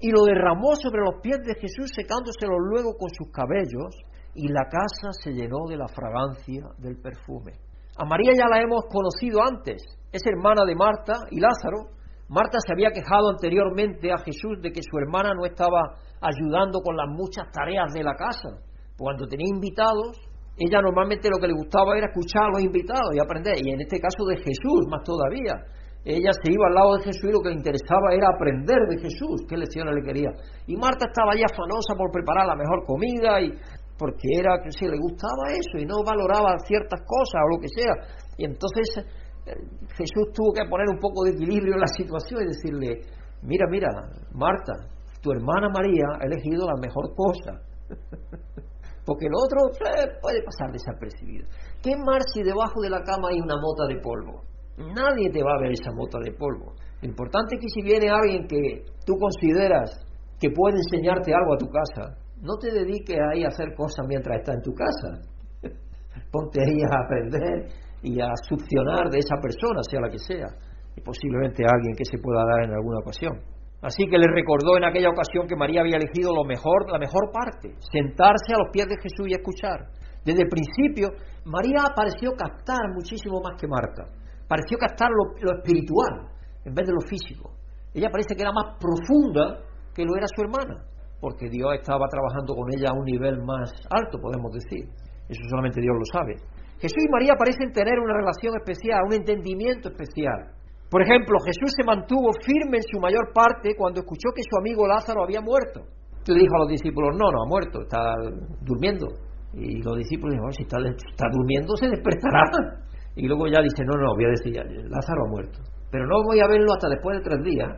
y lo derramó sobre los pies de Jesús secándoselos luego con sus cabellos y la casa se llenó de la fragancia del perfume. A María ya la hemos conocido antes, es hermana de Marta y Lázaro. Marta se había quejado anteriormente a Jesús de que su hermana no estaba ayudando con las muchas tareas de la casa. Cuando tenía invitados, ella normalmente lo que le gustaba era escuchar a los invitados y aprender, y en este caso de Jesús más todavía. Ella se iba al lado de Jesús y lo que le interesaba era aprender de Jesús, qué lecciones le quería. Y Marta estaba ya afanosa por preparar la mejor comida y porque era que si le gustaba eso y no valoraba ciertas cosas o lo que sea. Y entonces eh, Jesús tuvo que poner un poco de equilibrio en la situación y decirle, mira, mira, Marta, tu hermana María ha elegido la mejor cosa. porque lo otro eh, puede pasar desapercibido. ¿Qué más si debajo de la cama hay una mota de polvo? Nadie te va a ver esa mota de polvo. Lo importante es que si viene alguien que tú consideras que puede enseñarte algo a tu casa, no te dediques ahí a hacer cosas mientras estás en tu casa. Ponte ahí a aprender y a succionar de esa persona, sea la que sea, y posiblemente alguien que se pueda dar en alguna ocasión. Así que le recordó en aquella ocasión que María había elegido lo mejor, la mejor parte, sentarse a los pies de Jesús y escuchar. Desde el principio, María pareció captar muchísimo más que Marta. Pareció captar lo espiritual en vez de lo físico. Ella parece que era más profunda que lo era su hermana, porque Dios estaba trabajando con ella a un nivel más alto, podemos decir. Eso solamente Dios lo sabe. Jesús y María parecen tener una relación especial, un entendimiento especial. Por ejemplo, Jesús se mantuvo firme en su mayor parte cuando escuchó que su amigo Lázaro había muerto. Le dijo a los discípulos, no, no ha muerto, está durmiendo. Y los discípulos dijeron, si está, está durmiendo se despertará. Y luego ya dice, no, no, voy a decir, Lázaro ha muerto. Pero no voy a verlo hasta después de tres días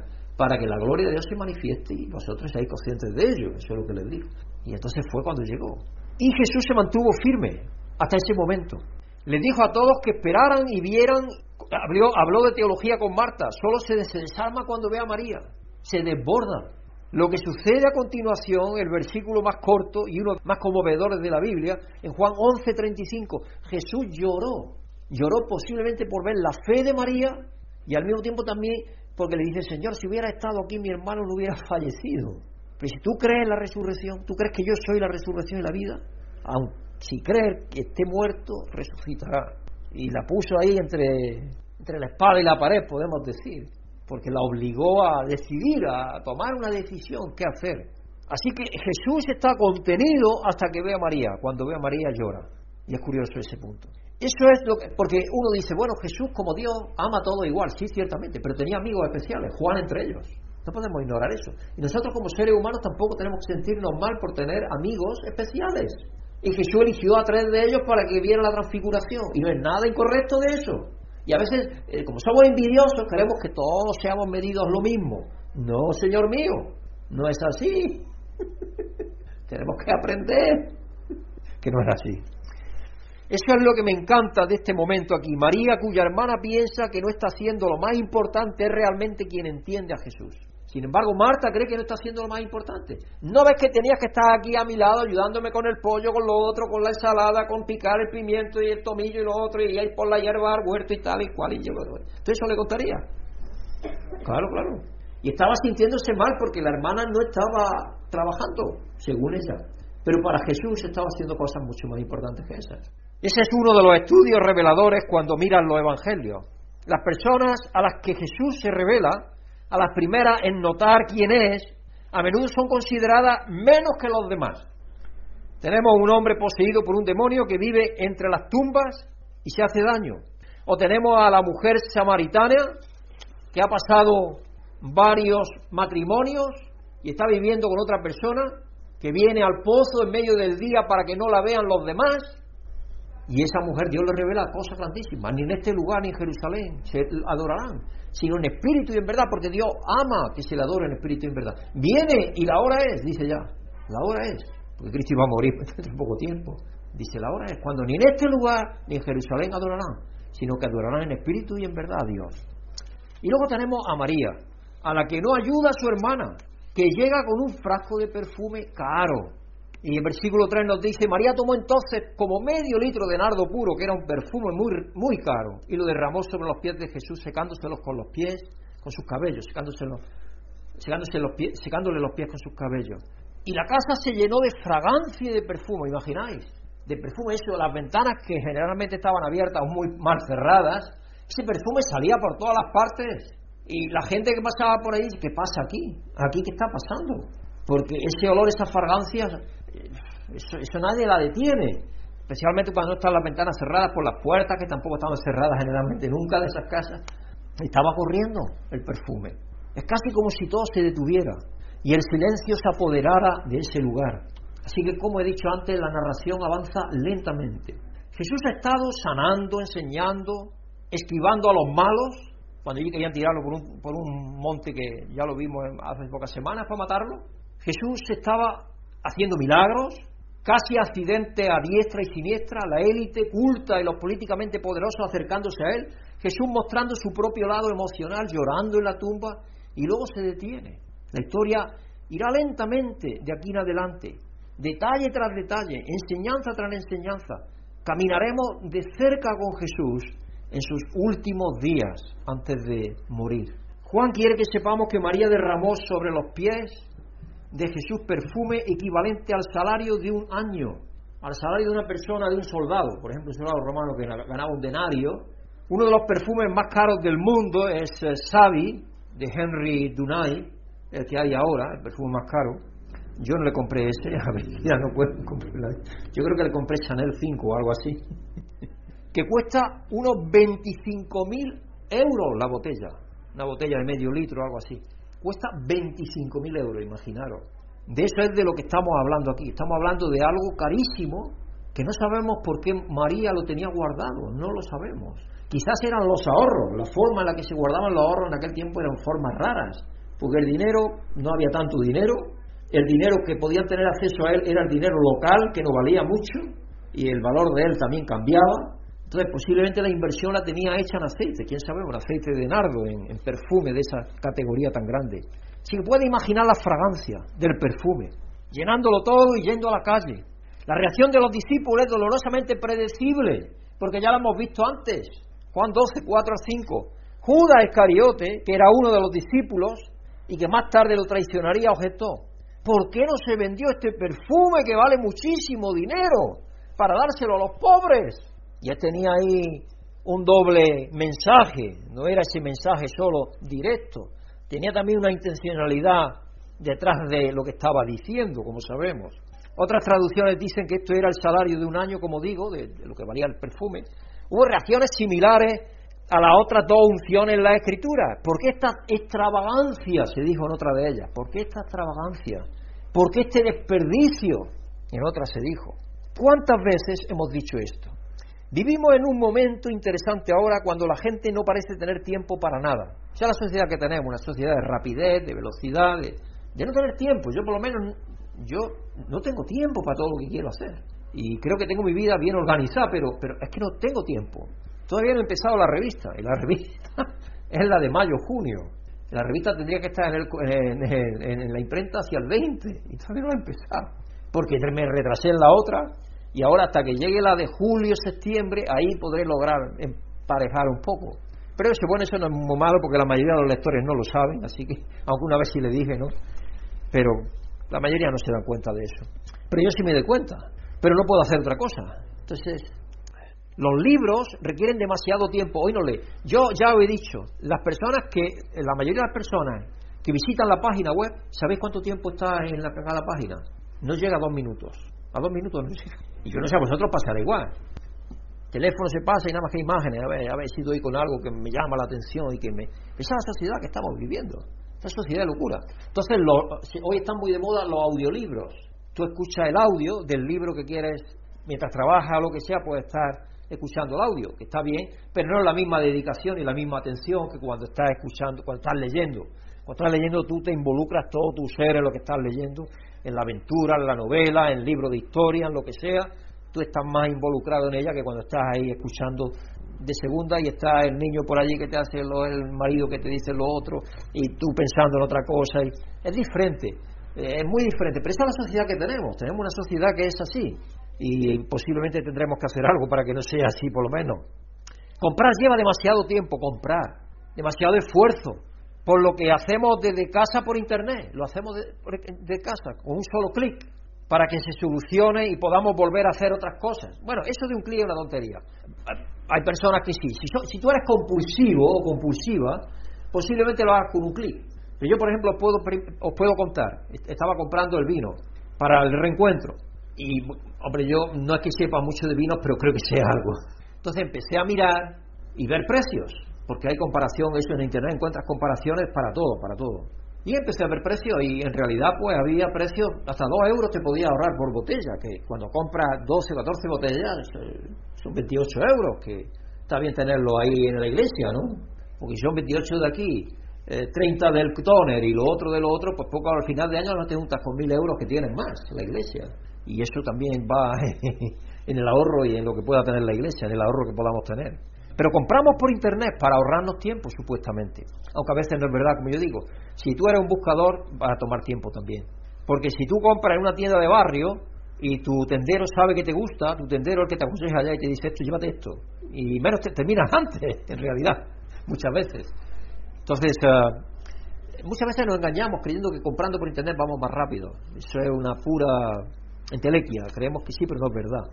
para que la gloria de Dios se manifieste y vosotros seáis conscientes de ello. Eso es lo que les digo. Y entonces fue cuando llegó. Y Jesús se mantuvo firme hasta ese momento. Les dijo a todos que esperaran y vieran, habló, habló de teología con Marta, solo se desarma cuando ve a María, se desborda. Lo que sucede a continuación, el versículo más corto y uno más conmovedores de la Biblia, en Juan 11:35, Jesús lloró Lloró posiblemente por ver la fe de María y al mismo tiempo también porque le dice, Señor, si hubiera estado aquí mi hermano no hubiera fallecido. Pero si tú crees en la resurrección, tú crees que yo soy la resurrección y la vida, aun si crees que esté muerto, resucitará. Y la puso ahí entre, entre la espada y la pared, podemos decir, porque la obligó a decidir, a tomar una decisión, qué hacer. Así que Jesús está contenido hasta que ve a María. Cuando ve a María llora. Y es curioso ese punto. Eso es lo que, porque uno dice, bueno, Jesús como Dios ama todo igual, sí, ciertamente, pero tenía amigos especiales, Juan entre ellos. No podemos ignorar eso. Y nosotros como seres humanos tampoco tenemos que sentirnos mal por tener amigos especiales. Y Jesús eligió a tres de ellos para que vieran la transfiguración. Y no es nada incorrecto de eso. Y a veces, eh, como somos envidiosos, queremos que todos seamos medidos lo mismo. No, Señor mío, no es así. tenemos que aprender que no es así. Eso es lo que me encanta de este momento aquí. María, cuya hermana piensa que no está haciendo lo más importante, es realmente quien entiende a Jesús. Sin embargo, Marta cree que no está haciendo lo más importante. ¿No ves que tenías que estar aquí a mi lado ayudándome con el pollo, con lo otro, con la ensalada, con picar el pimiento y el tomillo y lo otro, y ir por la hierba al huerto y tal y cual? Y yo, ¿Entonces eso le contaría? Claro, claro. Y estaba sintiéndose mal porque la hermana no estaba trabajando, según ella. Pero para Jesús estaba haciendo cosas mucho más importantes que esas. Ese es uno de los estudios reveladores cuando miran los evangelios. Las personas a las que Jesús se revela, a las primeras en notar quién es, a menudo son consideradas menos que los demás. Tenemos un hombre poseído por un demonio que vive entre las tumbas y se hace daño. O tenemos a la mujer samaritana que ha pasado varios matrimonios y está viviendo con otra persona que viene al pozo en medio del día para que no la vean los demás y esa mujer Dios le revela cosas grandísimas. Ni en este lugar ni en Jerusalén se adorarán, sino en espíritu y en verdad, porque Dios ama que se le adore en espíritu y en verdad. Viene y la hora es, dice ya. La hora es. Porque Cristo iba a morir en poco tiempo. Dice la hora es cuando ni en este lugar ni en Jerusalén adorarán, sino que adorarán en espíritu y en verdad a Dios. Y luego tenemos a María, a la que no ayuda a su hermana, que llega con un frasco de perfume caro y en versículo 3 nos dice, María tomó entonces como medio litro de nardo puro, que era un perfume muy, muy caro, y lo derramó sobre los pies de Jesús, secándoselos con los pies, con sus cabellos, secándoselos, secándose los pies, secándole los pies con sus cabellos. Y la casa se llenó de fragancia y de perfume, imagináis, de perfume eso, las ventanas que generalmente estaban abiertas o muy mal cerradas, ese perfume salía por todas las partes. Y la gente que pasaba por ahí, ¿qué pasa aquí? ¿Aquí qué está pasando? Porque ese olor, esa fragancia, eso, nadie la detiene, especialmente cuando están las ventanas cerradas por las puertas, que tampoco estaban cerradas generalmente nunca de esas casas. Estaba corriendo el perfume. Es casi como si todo se detuviera y el silencio se apoderara de ese lugar. Así que, como he dicho antes, la narración avanza lentamente. Jesús ha estado sanando, enseñando, esquivando a los malos. Cuando ellos querían tirarlo por por un monte que ya lo vimos hace pocas semanas para matarlo, Jesús estaba haciendo milagros, casi accidente a diestra y siniestra, la élite culta y los políticamente poderosos acercándose a él, Jesús mostrando su propio lado emocional, llorando en la tumba, y luego se detiene. La historia irá lentamente de aquí en adelante, detalle tras detalle, enseñanza tras enseñanza. Caminaremos de cerca con Jesús en sus últimos días antes de morir. Juan quiere que sepamos que María derramó sobre los pies de Jesús perfume equivalente al salario de un año, al salario de una persona, de un soldado, por ejemplo, un soldado romano que ganaba un denario. Uno de los perfumes más caros del mundo es eh, Savi, de Henry Dunay, el que hay ahora, el perfume más caro. Yo no le compré ese, a ver, ya no puedo comprar. Yo creo que le compré Chanel 5 o algo así, que cuesta unos 25.000 euros la botella, una botella de medio litro o algo así. Cuesta 25.000 euros, imaginaros. De eso es de lo que estamos hablando aquí. Estamos hablando de algo carísimo que no sabemos por qué María lo tenía guardado, no lo sabemos. Quizás eran los ahorros, la forma en la que se guardaban los ahorros en aquel tiempo eran formas raras, porque el dinero, no había tanto dinero, el dinero que podían tener acceso a él era el dinero local, que no valía mucho, y el valor de él también cambiaba. Entonces, posiblemente la inversión la tenía hecha en aceite, quién sabe, un aceite de nardo, en, perfume de esa categoría tan grande. Si puede imaginar la fragancia del perfume, llenándolo todo y yendo a la calle. La reacción de los discípulos es dolorosamente predecible, porque ya la hemos visto antes. Juan 12, 4 a 5. Judas Iscariote, que era uno de los discípulos y que más tarde lo traicionaría, objetó, ¿por qué no se vendió este perfume que vale muchísimo dinero para dárselo a los pobres? Ya tenía ahí un doble mensaje, no era ese mensaje solo directo, tenía también una intencionalidad detrás de lo que estaba diciendo, como sabemos. Otras traducciones dicen que esto era el salario de un año, como digo, de, lo que valía el perfume. Hubo reacciones similares a las otras dos unciones en la escritura. ¿Por qué esta extravagancia? Se dijo en otra de ellas. ¿Por qué esta extravagancia? ¿Por qué este desperdicio? En otra se dijo. ¿Cuántas veces hemos dicho esto? Vivimos en un momento interesante ahora cuando la gente no parece tener tiempo para nada. Ya la sociedad que tenemos, una sociedad de rapidez, de velocidad, de, no tener tiempo. Yo por lo menos yo no tengo tiempo para todo lo que quiero hacer. Y creo que tengo mi vida bien organizada, pero, pero es que no tengo tiempo. Todavía no he empezado la revista, y la revista es la de mayo-junio. La revista tendría que estar en, en, la imprenta hacia el 20, y todavía no he empezado. Porque me retrasé en la otra, y ahora hasta que llegue la de julio-septiembre, ahí podré lograr emparejar un poco. Pero eso, bueno, eso no es muy malo porque la mayoría de los lectores no lo saben, así que, aunque una vez sí le dije, ¿no? Pero la mayoría no se dan cuenta de eso. Pero yo sí me doy cuenta. Pero no puedo hacer otra cosa. Entonces, los libros requieren demasiado tiempo. Hoy no lee. Yo ya os he dicho, las personas que, la mayoría de las personas que visitan la página web, ¿sabéis cuánto tiempo está en la, cada página? No llega a dos minutos. A dos minutos no llega. Y yo no sé, a vosotros pasará igual. El teléfono se pasa y nada más que imágenes. A ver, a ver si doy con algo que me llama la atención y que me. Esa es la sociedad que estamos viviendo. Esta sociedad de locura. Entonces, hoy están muy de moda los audiolibros. Tú escuchas el audio del libro que quieres, mientras trabajas o lo que sea, puedes estar escuchando el audio, que está bien, pero no es la misma dedicación y la misma atención que cuando estás escuchando, cuando estás leyendo. Cuando estás leyendo, tú te involucras todo tu ser en lo que estás leyendo, en la aventura, en la novela, en el libro de historia, en lo que sea. Tú estás más involucrado en ella que cuando estás ahí escuchando de segunda y está el niño por allí que te hace lo, el marido que te dice lo otro y tú pensando en otra cosa. Y es diferente, eh, es muy diferente. Pero esa es la sociedad que tenemos. Tenemos una sociedad que es así y posiblemente tendremos que hacer algo para que no sea así por lo menos. Comprar lleva demasiado tiempo, comprar, demasiado esfuerzo. Por lo que hacemos desde casa por internet, lo hacemos de, de casa, con un solo clic para que se solucione y podamos volver a hacer otras cosas. Bueno, eso de un clic es una tontería. Hay personas que sí. Si, tú eres compulsivo o compulsiva, posiblemente lo hagas con un clic. Pero yo, por ejemplo, os puedo, os puedo contar. Estaba comprando el vino para el reencuentro. Y, hombre, yo no es que sepa mucho de vinos, pero creo que sé algo. Entonces empecé a mirar y ver precios. Porque hay comparación, eso en Internet encuentras comparaciones para todo, para todo. Y empecé a ver precios y en realidad pues había precios, hasta 2 euros te podía ahorrar por botella, que cuando compras 12 o 14 botellas son 28 euros, que está bien tenerlo ahí en la iglesia, ¿no? Porque son 28 de aquí, 30 eh, del toner y lo otro de lo otro, pues poco al final de año no te juntas con 1000 euros que tienes más la iglesia. Y eso también va en el ahorro y en lo que pueda tener la iglesia, en el ahorro que podamos tener. Pero compramos por internet para ahorrarnos tiempo, supuestamente. Aunque a veces no es verdad, como yo digo. Si tú eres un buscador, va a tomar tiempo también. Porque si tú compras en una tienda de barrio y tu tendero sabe que te gusta, tu tendero el que te aconseja allá y te dice esto, llévate esto. Y menos te terminas antes, en realidad, muchas veces. Entonces, eh, muchas veces nos engañamos creyendo que comprando por internet vamos más rápido. Eso es una pura entelequia. Creemos que sí, pero no es verdad.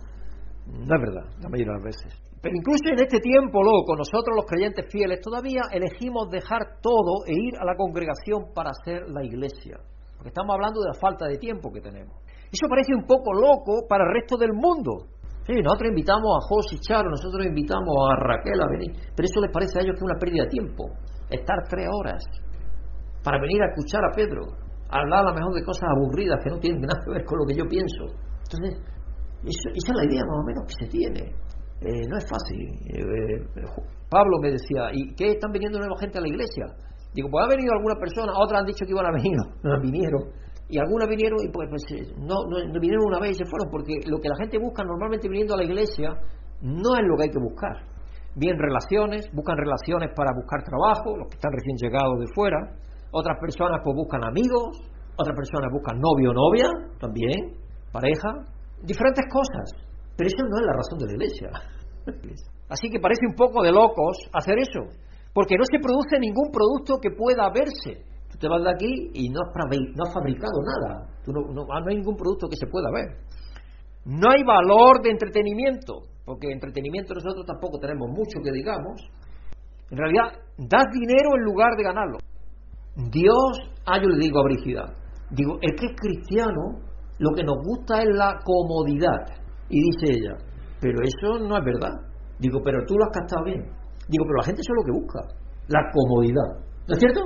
No es verdad, la mayoría de las veces. Pero incluso en este tiempo loco, nosotros los creyentes fieles todavía elegimos dejar todo e ir a la congregación para hacer la iglesia. Porque estamos hablando de la falta de tiempo que tenemos. Eso parece un poco loco para el resto del mundo. Sí, nosotros invitamos a José y Charo, nosotros invitamos a Raquel a venir, pero eso les parece a ellos que es una pérdida de tiempo. Estar tres horas para venir a escuchar a Pedro, hablar a lo mejor de cosas aburridas que no tienen nada que ver con lo que yo pienso. Entonces, esa es la idea más o menos que se tiene. Eh, no es fácil. Eh, Pablo me decía, ¿y qué están viniendo nueva gente a la iglesia? Digo, pues ha venido alguna persona, otras han dicho que iban a venir, no vinieron. Y algunas vinieron y pues, pues eh, no, no, vinieron una vez y se fueron, porque lo que la gente busca normalmente viniendo a la iglesia no es lo que hay que buscar. Bien relaciones, buscan relaciones para buscar trabajo, los que están recién llegados de fuera. Otras personas pues buscan amigos, otras personas buscan novio o novia, también, pareja, diferentes cosas. Pero eso no es la razón de la iglesia. Así que parece un poco de locos hacer eso, porque no se produce ningún producto que pueda verse. Tú te vas de aquí y no has, fabricado nada, ah, no, hay ningún producto que se pueda ver. No hay valor de entretenimiento, porque entretenimiento nosotros tampoco tenemos mucho que digamos. En realidad, das dinero en lugar de ganarlo. Dios, ah, yo le digo a Brígida, digo, el que es cristiano, lo que nos gusta es la comodidad. Y dice ella, pero eso no es verdad. Digo, pero tú lo has captado bien. Digo, pero la gente eso es lo que busca, la comodidad. ¿No es cierto?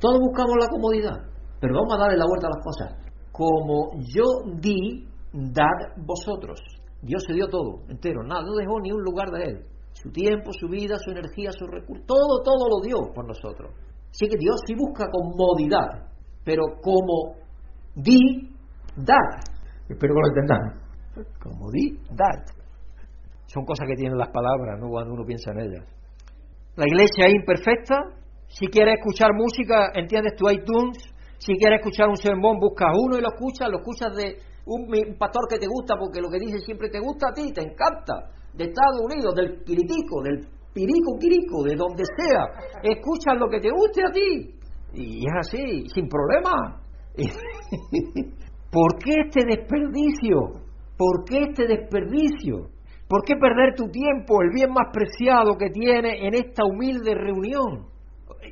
Todos buscamos la comodidad, pero vamos a darle la vuelta a las cosas. Como yo di, dad vosotros. Dios se dio todo, entero, nada, no dejó ni un lugar de él. Su tiempo, su vida, su energía, su recursos, todo, todo lo dio por nosotros. Así que Dios sí busca comodidad, pero como di, dad. Espero que lo entendan. Como di, that. Son cosas que tienen las palabras, ¿no? Cuando uno piensa en ellas. La iglesia es imperfecta. Si quieres escuchar música, entiendes tu iTunes. Si quieres escuchar un sermón, buscas uno y lo escuchas. Lo escuchas de un, pastor que te gusta porque lo que dice siempre te gusta a ti, te encanta. De Estados Unidos, del quiritico, del pirico quirico, de donde sea. Escuchas lo que te guste a ti. Y es así, sin problema. ¿Por qué este desperdicio? ¿Por qué este desperdicio? ¿Por qué perder tu tiempo, el bien más preciado que tiene en esta humilde reunión?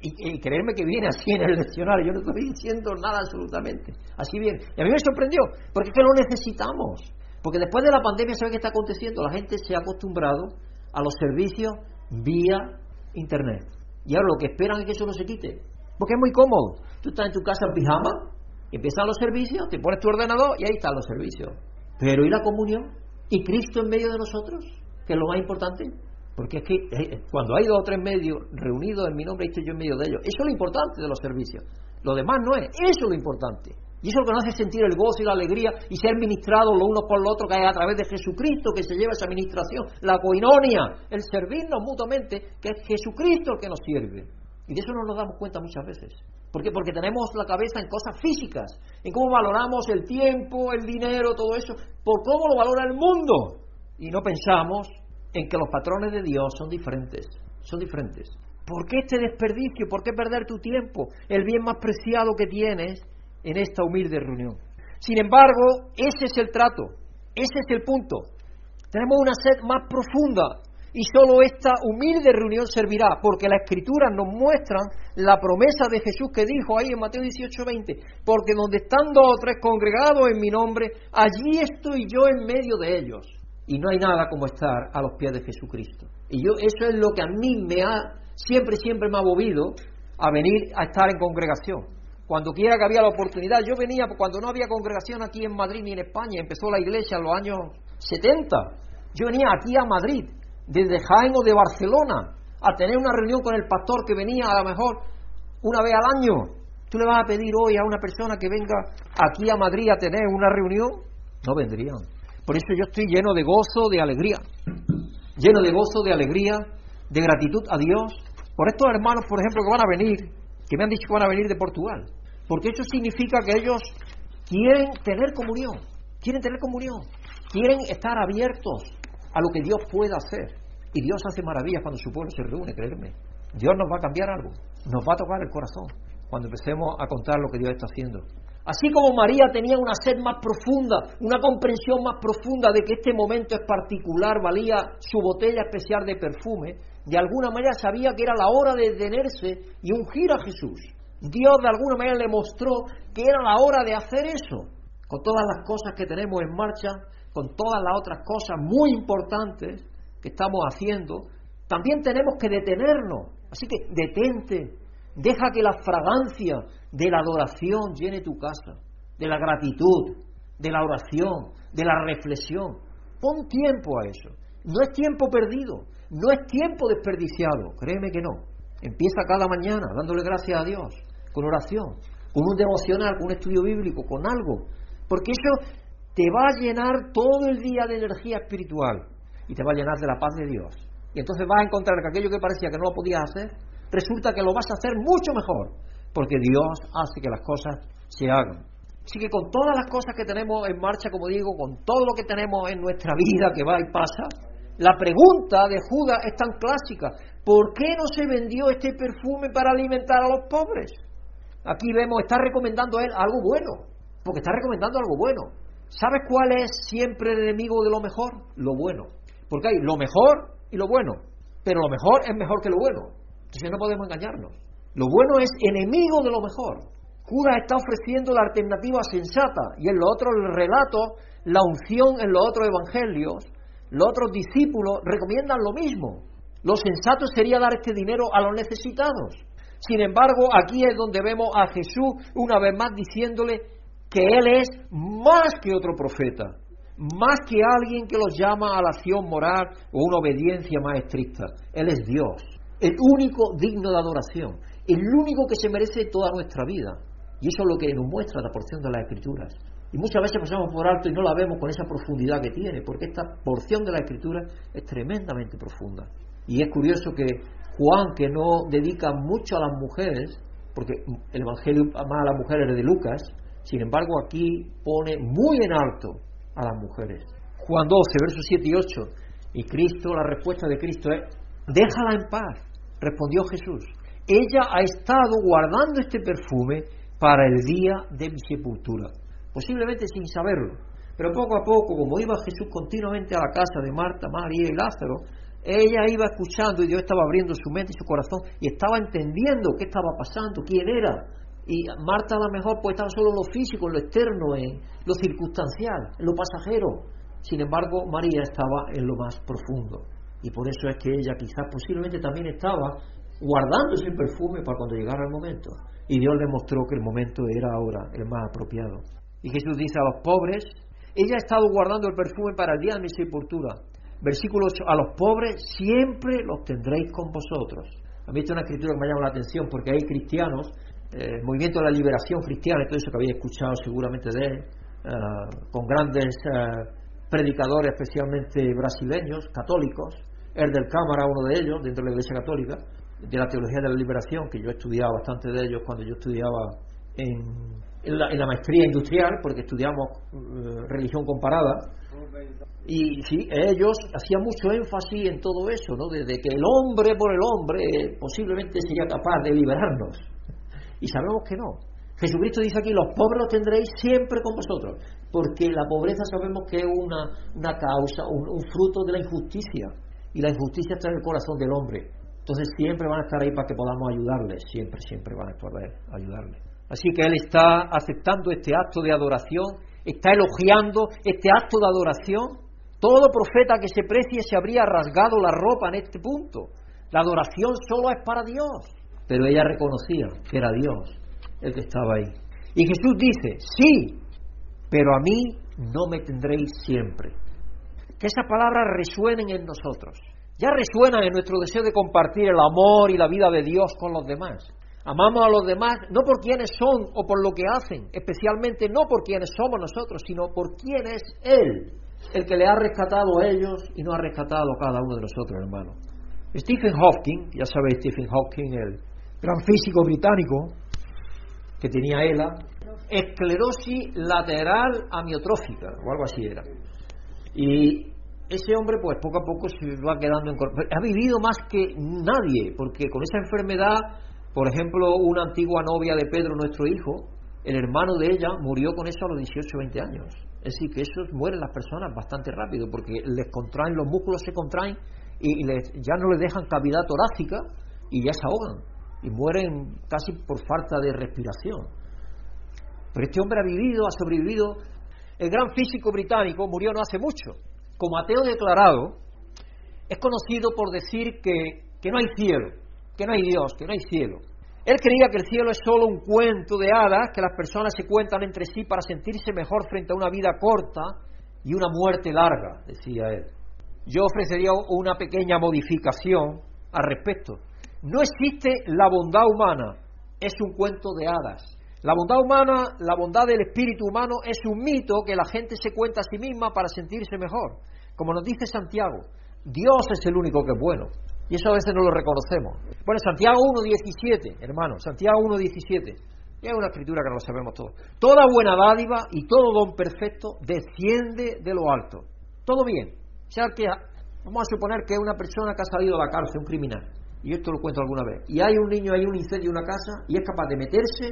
Y, creerme que viene así en el leccionario, yo no estoy diciendo nada absolutamente. Así viene. Y a mí me sorprendió, porque es que lo necesitamos. Porque después de la pandemia, ¿sabe qué está aconteciendo? La gente se ha acostumbrado a los servicios vía Internet. Y ahora lo que esperan es que eso no se quite. Porque es muy cómodo. Tú estás en tu casa en pijama, empiezan los servicios, te pones tu ordenador y ahí están los servicios. Pero ¿y la comunión? ¿Y Cristo en medio de nosotros? Que es lo más importante. Porque es que eh, cuando hay dos o tres medios reunidos en mi nombre, estoy yo en medio de ellos. Eso es lo importante de los servicios. Lo demás no es. Eso es lo importante. Y eso es lo que nos hace sentir el gozo y la alegría y ser ministrados los unos por los otros, que es a través de Jesucristo que se lleva esa administración, la coinonia, el servirnos mutuamente, que es Jesucristo el que nos sirve. Y de eso no nos damos cuenta muchas veces. ¿Por qué? Porque tenemos la cabeza en cosas físicas, en cómo valoramos el tiempo, el dinero, todo eso, por cómo lo valora el mundo. Y no pensamos en que los patrones de Dios son diferentes, son diferentes. ¿Por qué este desperdicio? ¿Por qué perder tu tiempo? El bien más preciado que tienes en esta humilde reunión. Sin embargo, ese es el trato, ese es el punto. Tenemos una sed más profunda y solo esta humilde reunión servirá, porque la Escritura nos muestra la promesa de Jesús que dijo ahí en Mateo 18, 20, porque donde están dos o tres congregados en mi nombre, allí estoy yo en medio de ellos. Y no hay nada como estar a los pies de Jesucristo. Y yo, eso es lo que a mí me ha, siempre, siempre me ha movido a venir a estar en congregación. Cuando quiera que había la oportunidad, yo venía, cuando no había congregación aquí en Madrid ni en España, empezó la iglesia en los años 70. Yo venía aquí a Madrid desde Jaén o de Barcelona a tener una reunión con el pastor que venía a lo mejor una vez al año. ¿Tú le vas a pedir hoy a una persona que venga aquí a Madrid a tener una reunión? No vendrían. Por eso yo estoy lleno de gozo, de alegría. Lleno de gozo, de alegría, de gratitud a Dios. Por estos hermanos, por ejemplo, que van a venir, que me han dicho que van a venir de Portugal. Porque eso significa que ellos quieren tener comunión. Quieren tener comunión. Quieren estar abiertos a lo que Dios pueda hacer. Y Dios hace maravillas cuando su pueblo se reúne, creerme. Dios nos va a cambiar algo, nos va a tocar el corazón cuando empecemos a contar lo que Dios está haciendo. Así como María tenía una sed más profunda, una comprensión más profunda de que este momento es particular, valía su botella especial de perfume, de alguna manera sabía que era la hora de detenerse y ungir a Jesús. Dios de alguna manera le mostró que era la hora de hacer eso, con todas las cosas que tenemos en marcha, con todas las otras cosas muy importantes que estamos haciendo, también tenemos que detenernos. Así que detente, deja que la fragancia de la adoración llene tu casa, de la gratitud, de la oración, de la reflexión. Pon tiempo a eso. No es tiempo perdido, no es tiempo desperdiciado, créeme que no. Empieza cada mañana dándole gracias a Dios, con oración, con un devocional, con un estudio bíblico, con algo. Porque eso te va a llenar todo el día de energía espiritual y te va a llenar de la paz de Dios. Y entonces vas a encontrar que aquello que parecía que no lo podías hacer, resulta que lo vas a hacer mucho mejor, porque Dios hace que las cosas se hagan. Así que con todas las cosas que tenemos en marcha, como digo, con todo lo que tenemos en nuestra vida que va y pasa, la pregunta de Judas es tan clásica. ¿Por qué no se vendió este perfume para alimentar a los pobres? Aquí vemos, está recomendando él algo bueno, porque está recomendando algo bueno. ¿Sabes cuál es siempre el enemigo de lo mejor? Lo bueno. Porque hay lo mejor y lo bueno. Pero lo mejor es mejor que lo bueno. Entonces no podemos engañarnos. Lo bueno es enemigo de lo mejor. Judas está ofreciendo la alternativa sensata y en los otros relatos, la unción en los otros evangelios, los otros discípulos recomiendan lo mismo. Lo sensato sería dar este dinero a los necesitados. Sin embargo, aquí es donde vemos a Jesús una vez más diciéndole que Él es más que otro profeta, más que alguien que los llama a la acción moral o una obediencia más estricta. Él es Dios, el único digno de adoración, el único que se merece toda nuestra vida. Y eso es lo que nos muestra la porción de las Escrituras. Y muchas veces pasamos por alto y no la vemos con esa profundidad que tiene, porque esta porción de la Escritura es tremendamente profunda. Y es curioso que Juan, que no dedica mucho a las mujeres, porque el Evangelio más a las mujeres de Lucas, sin embargo aquí pone muy en alto a las mujeres. Juan 12, versos 7 y 8. Y Cristo, la respuesta de Cristo es, déjala en paz, respondió Jesús. Ella ha estado guardando este perfume para el día de mi sepultura, posiblemente sin saberlo. Pero poco a poco, como iba Jesús continuamente a la casa de Marta, María y Lázaro, ella iba escuchando y Dios estaba abriendo su mente y su corazón y estaba entendiendo qué estaba pasando, quién era. Y Marta a lo mejor pues estaba solo lo físico, en lo externo, en lo circunstancial, en lo pasajero. Sin embargo, María estaba en lo más profundo. Y por eso es que ella quizás posiblemente también estaba guardando ese perfume para cuando llegara el momento. Y Dios le mostró que el momento era ahora el más apropiado. Y Jesús dice a los pobres, ella ha estado guardando el perfume para el día de mi sepultura. Versículo 8, a los pobres siempre los tendréis con vosotros. A mí esta es una escritura que me llama la atención porque hay cristianos, eh, movimiento de la liberación cristiana, todo eso que habéis escuchado seguramente de él, eh, con grandes eh, predicadores, especialmente brasileños, católicos, el del Cámara, uno de ellos, dentro de la Iglesia Católica, de la Teología de la Liberación, que yo he estudiado bastante de ellos cuando yo estudiaba en, la, maestría industrial, porque estudiamos religión comparada, y sí, ellos hacían mucho énfasis en todo eso, ¿no? Desde que el hombre por el hombre posiblemente sería capaz de liberarnos. Y sabemos que no. Jesucristo dice aquí, los pobres los tendréis siempre con vosotros, porque la pobreza sabemos que es una, una causa, un, fruto de la injusticia, y la injusticia está en el corazón del hombre. Entonces siempre van a estar ahí para que podamos ayudarles, siempre, siempre van a ahí, ayudarles. Así que Él está aceptando este acto de adoración, está elogiando este acto de adoración todo profeta que se precie se habría rasgado la ropa en este punto. La adoración solo es para Dios. Pero ella reconocía que era Dios el que estaba ahí. Y Jesús dice, sí, pero a mí no me tendréis siempre. Que esas palabras resuenen en nosotros. Ya resuenan en nuestro deseo de compartir el amor y la vida de Dios con los demás. Amamos a los demás no por quienes son o por lo que hacen, especialmente no por quienes somos nosotros, sino por quién es Él el que le ha rescatado a ellos y no ha rescatado a cada uno de nosotros, hermano. Stephen Hawking, ya sabéis, Stephen Hawking, el gran físico británico que tenía ELA, esclerosis lateral amiotrófica, o algo así era. Y ese hombre, pues poco a poco se va quedando en. Ha vivido más que nadie, porque con esa enfermedad, por ejemplo, una antigua novia de Pedro, nuestro hijo, el hermano de ella murió con eso a los 18 o 20 años. Es decir, que eso mueren las personas bastante rápido porque les contraen, los músculos se contraen y, ya no les dejan cavidad torácica y ya se ahogan y mueren casi por falta de respiración. Pero este hombre ha vivido, ha sobrevivido. El gran físico británico murió no hace mucho. Como ateo declarado, es conocido por decir que, que no hay cielo, que no hay Dios, que no hay cielo. Él creía que el cielo es solo un cuento de hadas que las personas se cuentan entre sí para sentirse mejor frente a una vida corta y una muerte larga, decía él. Yo ofrecería una pequeña modificación al respecto. No existe la bondad humana, es un cuento de hadas. La bondad humana, la bondad del espíritu humano es un mito que la gente se cuenta a sí misma para sentirse mejor. Como nos dice Santiago, Dios es el único que es bueno. Y eso a veces no lo reconocemos. Bueno, Santiago 1.17, hermano, Santiago 1.17. Y es una escritura que lo sabemos todos. Toda buena dádiva y todo don perfecto desciende de lo alto. Todo bien. O sea que vamos a suponer que es una persona que ha salido de la cárcel, un criminal. Y esto lo cuento alguna vez. Y hay un niño, hay un incendio en una casa y es capaz de meterse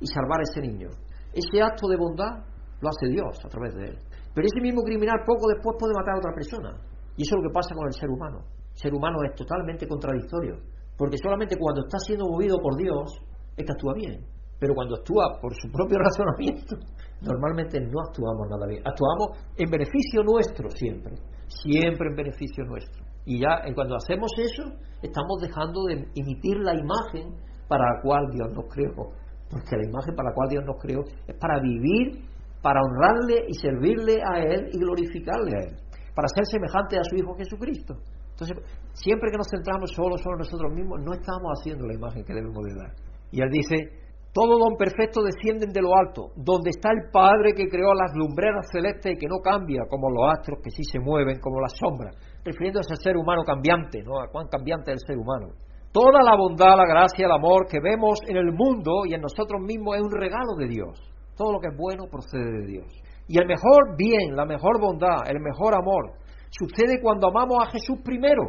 y salvar a ese niño. Ese acto de bondad lo hace Dios a través de él. Pero ese mismo criminal poco después puede matar a otra persona. Y eso es lo que pasa con el ser humano ser humano es totalmente contradictorio, porque solamente cuando está siendo movido por Dios es que actúa bien, pero cuando actúa por su propio razonamiento, normalmente no actuamos nada bien, actuamos en beneficio nuestro siempre, siempre en beneficio nuestro. Y ya cuando hacemos eso, estamos dejando de emitir la imagen para la cual Dios nos creó, porque la imagen para la cual Dios nos creó es para vivir, para honrarle y servirle a Él y glorificarle a Él, para ser semejante a su Hijo Jesucristo. Entonces, siempre que nos centramos solo, solo nosotros mismos, no estamos haciendo la imagen que debemos de dar. Y él dice, todo don perfecto desciende de lo alto, donde está el Padre que creó las lumbreras celestes y que no cambia como los astros que sí se mueven como las sombras, refiriéndose al ser humano cambiante, ¿no? A cuán cambiante es el ser humano. Toda la bondad, la gracia, el amor que vemos en el mundo y en nosotros mismos es un regalo de Dios. Todo lo que es bueno procede de Dios. Y el mejor bien, la mejor bondad, el mejor amor, sucede cuando amamos a Jesús primero,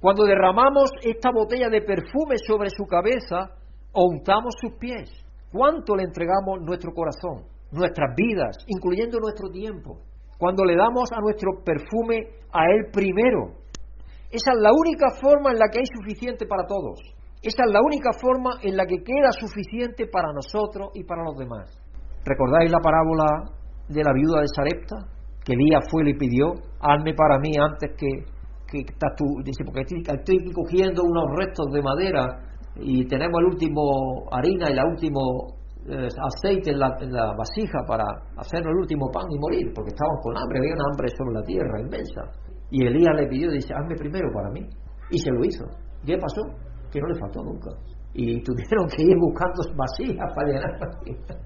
cuando derramamos esta botella de perfume sobre su cabeza untamos sus pies. ¿Cuánto le entregamos nuestro corazón, nuestras vidas, incluyendo nuestro tiempo? Cuando le damos a nuestro perfume a Él primero. Esa es la única forma en la que hay suficiente para todos. Esa es la única forma en la que queda suficiente para nosotros y para los demás. ¿Recordáis la parábola de la viuda de Sarepta? que Elías fue y le pidió, hazme para mí antes que, que estás tú, dice, porque estoy, cogiendo unos restos de madera y tenemos el último harina y el último eh, aceite en la, vasija para hacernos el último pan y morir, porque estábamos con hambre, había una hambre sobre la tierra inmensa. Y Elías le pidió, dice, hazme primero para mí. Y se lo hizo. ¿Qué pasó? Que no le faltó nunca y tuvieron que ir buscando vasijas para llenar.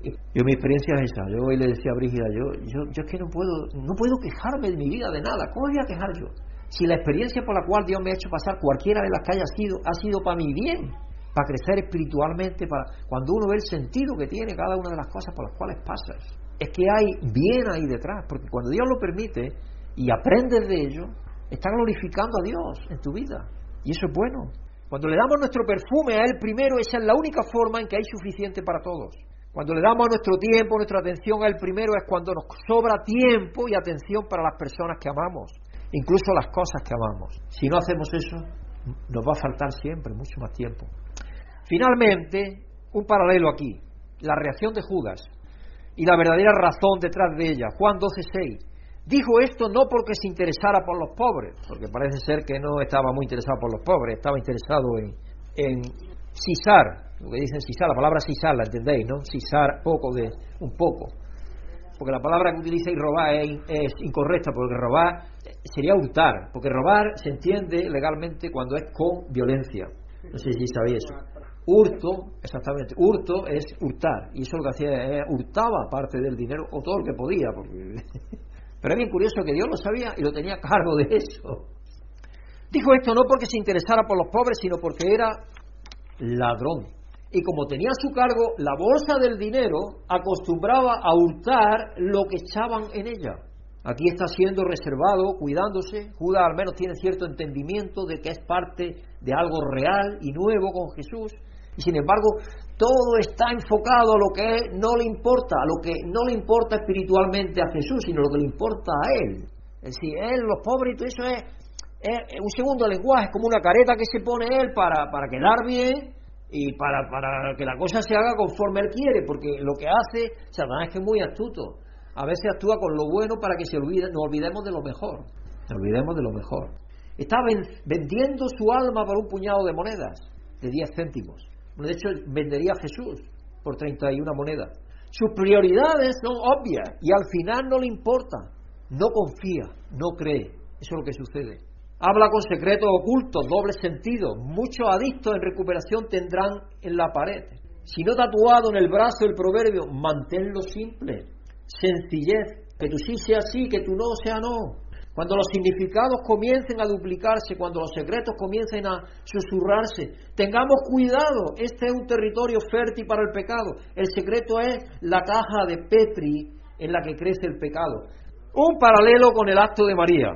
yo mi experiencia es esa. Yo hoy le decía a Brígida, yo, yo, yo es que no puedo, no puedo quejarme de mi vida de nada. ¿Cómo voy a quejar yo? Si la experiencia por la cual Dios me ha hecho pasar cualquiera de las que haya sido, ha sido para mi bien, para crecer espiritualmente, para cuando uno ve el sentido que tiene cada una de las cosas por las cuales pasas. Es que hay bien ahí detrás, porque cuando Dios lo permite y aprendes de ello, está glorificando a Dios en tu vida. Y eso es bueno. Cuando le damos nuestro perfume a Él primero, esa es la única forma en que hay suficiente para todos. Cuando le damos nuestro tiempo, nuestra atención a Él primero, es cuando nos sobra tiempo y atención para las personas que amamos, incluso las cosas que amamos. Si no hacemos eso, nos va a faltar siempre mucho más tiempo. Finalmente, un paralelo aquí, la reacción de Judas y la verdadera razón detrás de ella. Juan 12:6. Dijo esto no porque se interesara por los pobres, porque parece ser que no estaba muy interesado por los pobres, estaba interesado en, en lo que dicen cisar, la palabra cisar la entendéis, ¿no? Cisar poco de un poco. Porque la palabra que utiliza y robar es, incorrecta, porque robar sería hurtar, porque robar se entiende legalmente cuando es con violencia. No sé si sabéis eso. Hurto, exactamente, hurto es hurtar, y eso lo que hacía hurtaba parte del dinero o todo lo que podía, porque Pero es bien curioso que Dios lo sabía y lo tenía a cargo de eso. Dijo esto no porque se interesara por los pobres, sino porque era ladrón. Y como tenía a su cargo la bolsa del dinero, acostumbraba a hurtar lo que echaban en ella. Aquí está siendo reservado, cuidándose. Judas al menos tiene cierto entendimiento de que es parte de algo real y nuevo con Jesús. Y sin embargo, todo está enfocado a lo que no le importa, a lo que no le importa espiritualmente a Jesús, sino lo que le importa a Él. Es decir, Él, los pobres, y todo eso es, un segundo lenguaje, es como una careta que se pone Él para, para quedar bien y para, para que la cosa se haga conforme Él quiere, porque lo que hace Satanás es que es muy astuto. A veces actúa con lo bueno para que se olvide, nos olvidemos de lo mejor. Nos olvidemos de lo mejor. Está vendiendo su alma por un puñado de monedas, de 10 céntimos. De hecho, vendería a Jesús por 31 monedas. Sus prioridades son obvias y al final no le importa. No confía, no cree. Eso es lo que sucede. Habla con secretos ocultos, doble sentido. Muchos adictos en recuperación tendrán en la pared. Si no tatuado en el brazo el proverbio, manténlo simple. Sencillez. Que tú sí sea sí, que tú no sea no. Cuando los significados comiencen a duplicarse, cuando los secretos comiencen a susurrarse, tengamos cuidado, este es un territorio fértil para el pecado. El secreto es la caja de Petri en la que crece el pecado. Un paralelo con el acto de María,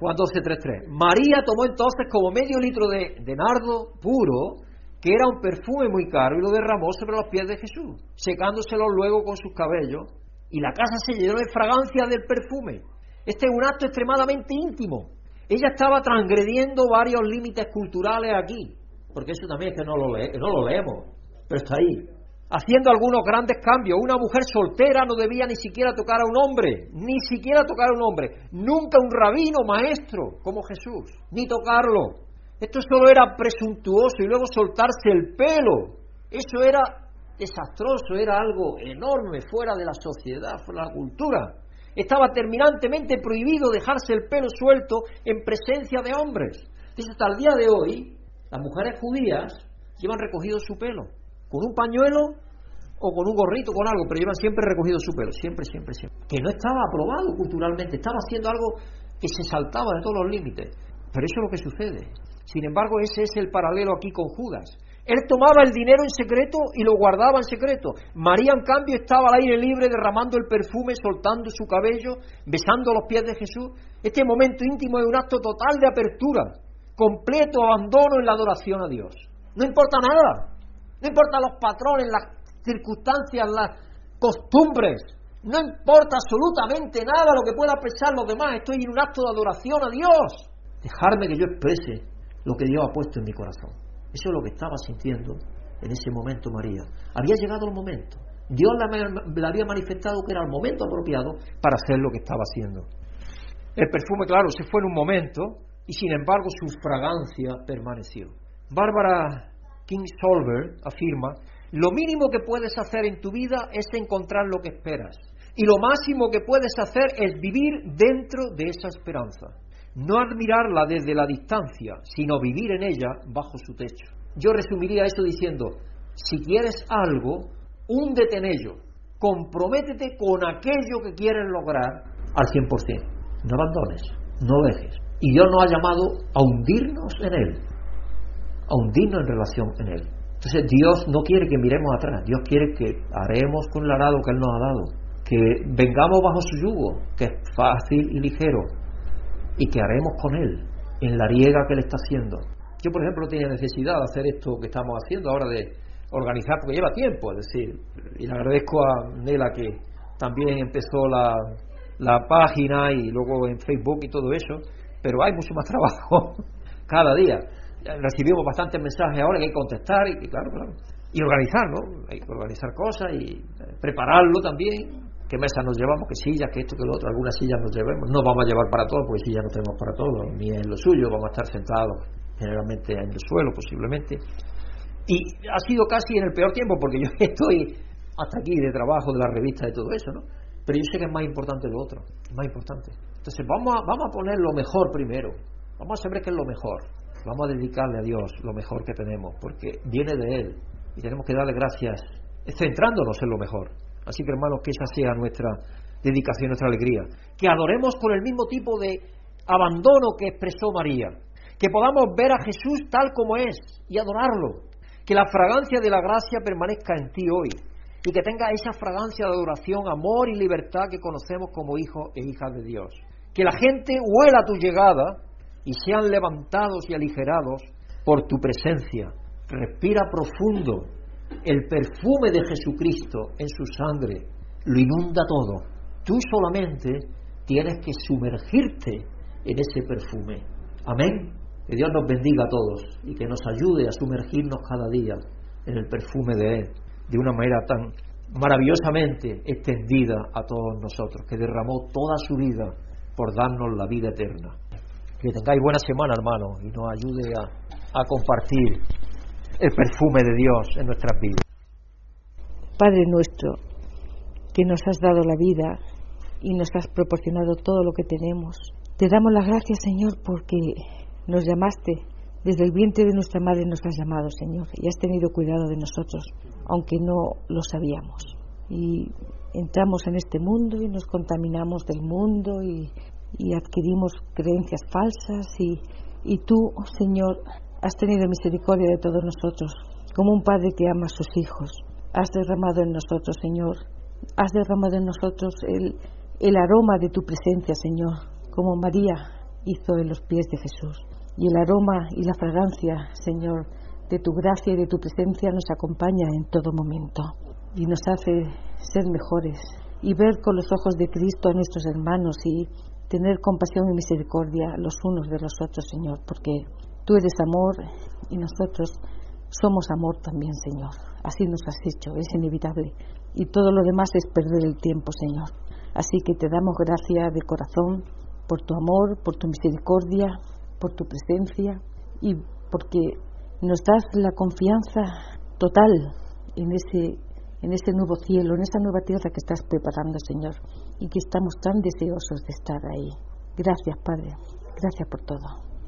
Juan 12.3.3. María tomó entonces como medio litro de, de nardo puro, que era un perfume muy caro, y lo derramó sobre los pies de Jesús, secándoselo luego con sus cabellos, y la casa se llenó de fragancia del perfume. Este es un acto extremadamente íntimo. Ella estaba transgrediendo varios límites culturales aquí, porque eso también es que no lo, no lo leemos, pero está ahí. Haciendo algunos grandes cambios. Una mujer soltera no debía ni siquiera tocar a un hombre, ni siquiera tocar a un hombre. Nunca un rabino maestro como Jesús, ni tocarlo. Esto solo era presuntuoso y luego soltarse el pelo. Eso era desastroso, era algo enorme fuera de la sociedad, fuera de la cultura. Estaba terminantemente prohibido dejarse el pelo suelto en presencia de hombres. Entonces, hasta el día de hoy, las mujeres judías llevan recogido su pelo, con un pañuelo o con un gorrito, con algo, pero llevan siempre recogido su pelo, siempre, siempre, siempre. Que no estaba aprobado culturalmente, estaba haciendo algo que se saltaba de todos los límites. Pero eso es lo que sucede. Sin embargo, ese es el paralelo aquí con Judas. Él tomaba el dinero en secreto y lo guardaba en secreto. María, en cambio, estaba al aire libre derramando el perfume, soltando su cabello, besando los pies de Jesús. Este momento íntimo es un acto total de apertura, completo abandono en la adoración a Dios. No importa nada. No importa los patrones, las circunstancias, las costumbres. No importa absolutamente nada lo que pueda pensar los demás. Estoy en un acto de adoración a Dios. Dejarme que yo exprese lo que Dios ha puesto en mi corazón. Eso es lo que estaba sintiendo en ese momento María. Había llegado el momento. Dios le había manifestado que era el momento apropiado para hacer lo que estaba haciendo. El perfume, claro, se fue en un momento y sin embargo su fragancia permaneció. Bárbara King Solver afirma, lo mínimo que puedes hacer en tu vida es encontrar lo que esperas. Y lo máximo que puedes hacer es vivir dentro de esa esperanza no admirarla desde la distancia, sino vivir en ella bajo su techo. Yo resumiría eso diciendo, si quieres algo, húndete en ello, comprométete con aquello que quieres lograr al 100%. No abandones, no dejes. Y Dios nos ha llamado a hundirnos en Él, a hundirnos en relación en Él. Entonces Dios no quiere que miremos atrás, Dios quiere que haremos con el arado que Él nos ha dado, que vengamos bajo su yugo, que es fácil y ligero, y qué haremos con él en la riega que él está haciendo. Yo, por ejemplo, tenía necesidad de hacer esto que estamos haciendo ahora de organizar, porque lleva tiempo, es decir, y le agradezco a Nela que también empezó la, la página y luego en Facebook y todo eso, pero hay mucho más trabajo cada día. Recibimos bastantes mensajes ahora que hay que contestar y, claro, claro. Y organizar, ¿no? Hay que organizar cosas y prepararlo también qué mesa nos llevamos, qué sillas, qué esto, qué lo otro, algunas sillas nos llevemos. No vamos a llevar para todos, porque sillas no tenemos para todos, ni en lo suyo, vamos a estar sentados generalmente en el suelo posiblemente. Y ha sido casi en el peor tiempo, porque yo estoy hasta aquí de trabajo, de la revista, de todo eso, ¿no? Pero yo sé que es más importante lo otro, es más importante. Entonces vamos a, vamos a poner lo mejor primero, vamos a saber qué es lo mejor, vamos a dedicarle a Dios lo mejor que tenemos, porque viene de Él y tenemos que darle gracias centrándonos en lo mejor. Así que hermanos, que esa sea nuestra dedicación, nuestra alegría. Que adoremos con el mismo tipo de abandono que expresó María. Que podamos ver a Jesús tal como es y adorarlo. Que la fragancia de la gracia permanezca en ti hoy. Y que tenga esa fragancia de adoración, amor y libertad que conocemos como hijos e hijas de Dios. Que la gente huela tu llegada y sean levantados y aligerados por tu presencia. Respira profundo El perfume de Jesucristo en su sangre lo inunda todo. Tú solamente tienes que sumergirte en ese perfume. Amén. Que Dios nos bendiga a todos y que nos ayude a sumergirnos cada día en el perfume de Él de una manera tan maravillosamente extendida a todos nosotros, que derramó toda su vida por darnos la vida eterna. Que tengáis buena semana, hermano, y nos ayude a, a compartir el perfume de Dios en nuestras vidas. Padre nuestro, que nos has dado la vida y nos has proporcionado todo lo que tenemos, te damos las gracias, Señor, porque nos llamaste desde el vientre de nuestra madre nos has llamado, Señor, y has tenido cuidado de nosotros, aunque no lo sabíamos. Y entramos en este mundo y nos contaminamos del mundo y, adquirimos creencias falsas y, y tú, Señor, has tenido misericordia de todos nosotros, como un padre que ama a sus hijos. Has derramado en nosotros, Señor, has derramado en nosotros el, el aroma de tu presencia, Señor, como María hizo en los pies de Jesús. Y el aroma y la fragancia, Señor, de tu gracia y de tu presencia nos acompaña en todo momento. Y nos hace ser mejores. Y ver con los ojos de Cristo a nuestros hermanos y tener compasión y misericordia los unos de los otros, Señor, porque tú eres amor y nosotros somos amor también, Señor. Así nos has hecho, es inevitable. Y todo lo demás es perder el tiempo, Señor. Así que te damos gracias de corazón por tu amor, por tu misericordia, por tu presencia y porque nos das la confianza total en ese, en ese nuevo cielo, en esa nueva tierra que estás preparando, Señor, y que estamos tan deseosos de estar ahí. Gracias, Padre. Gracias por todo.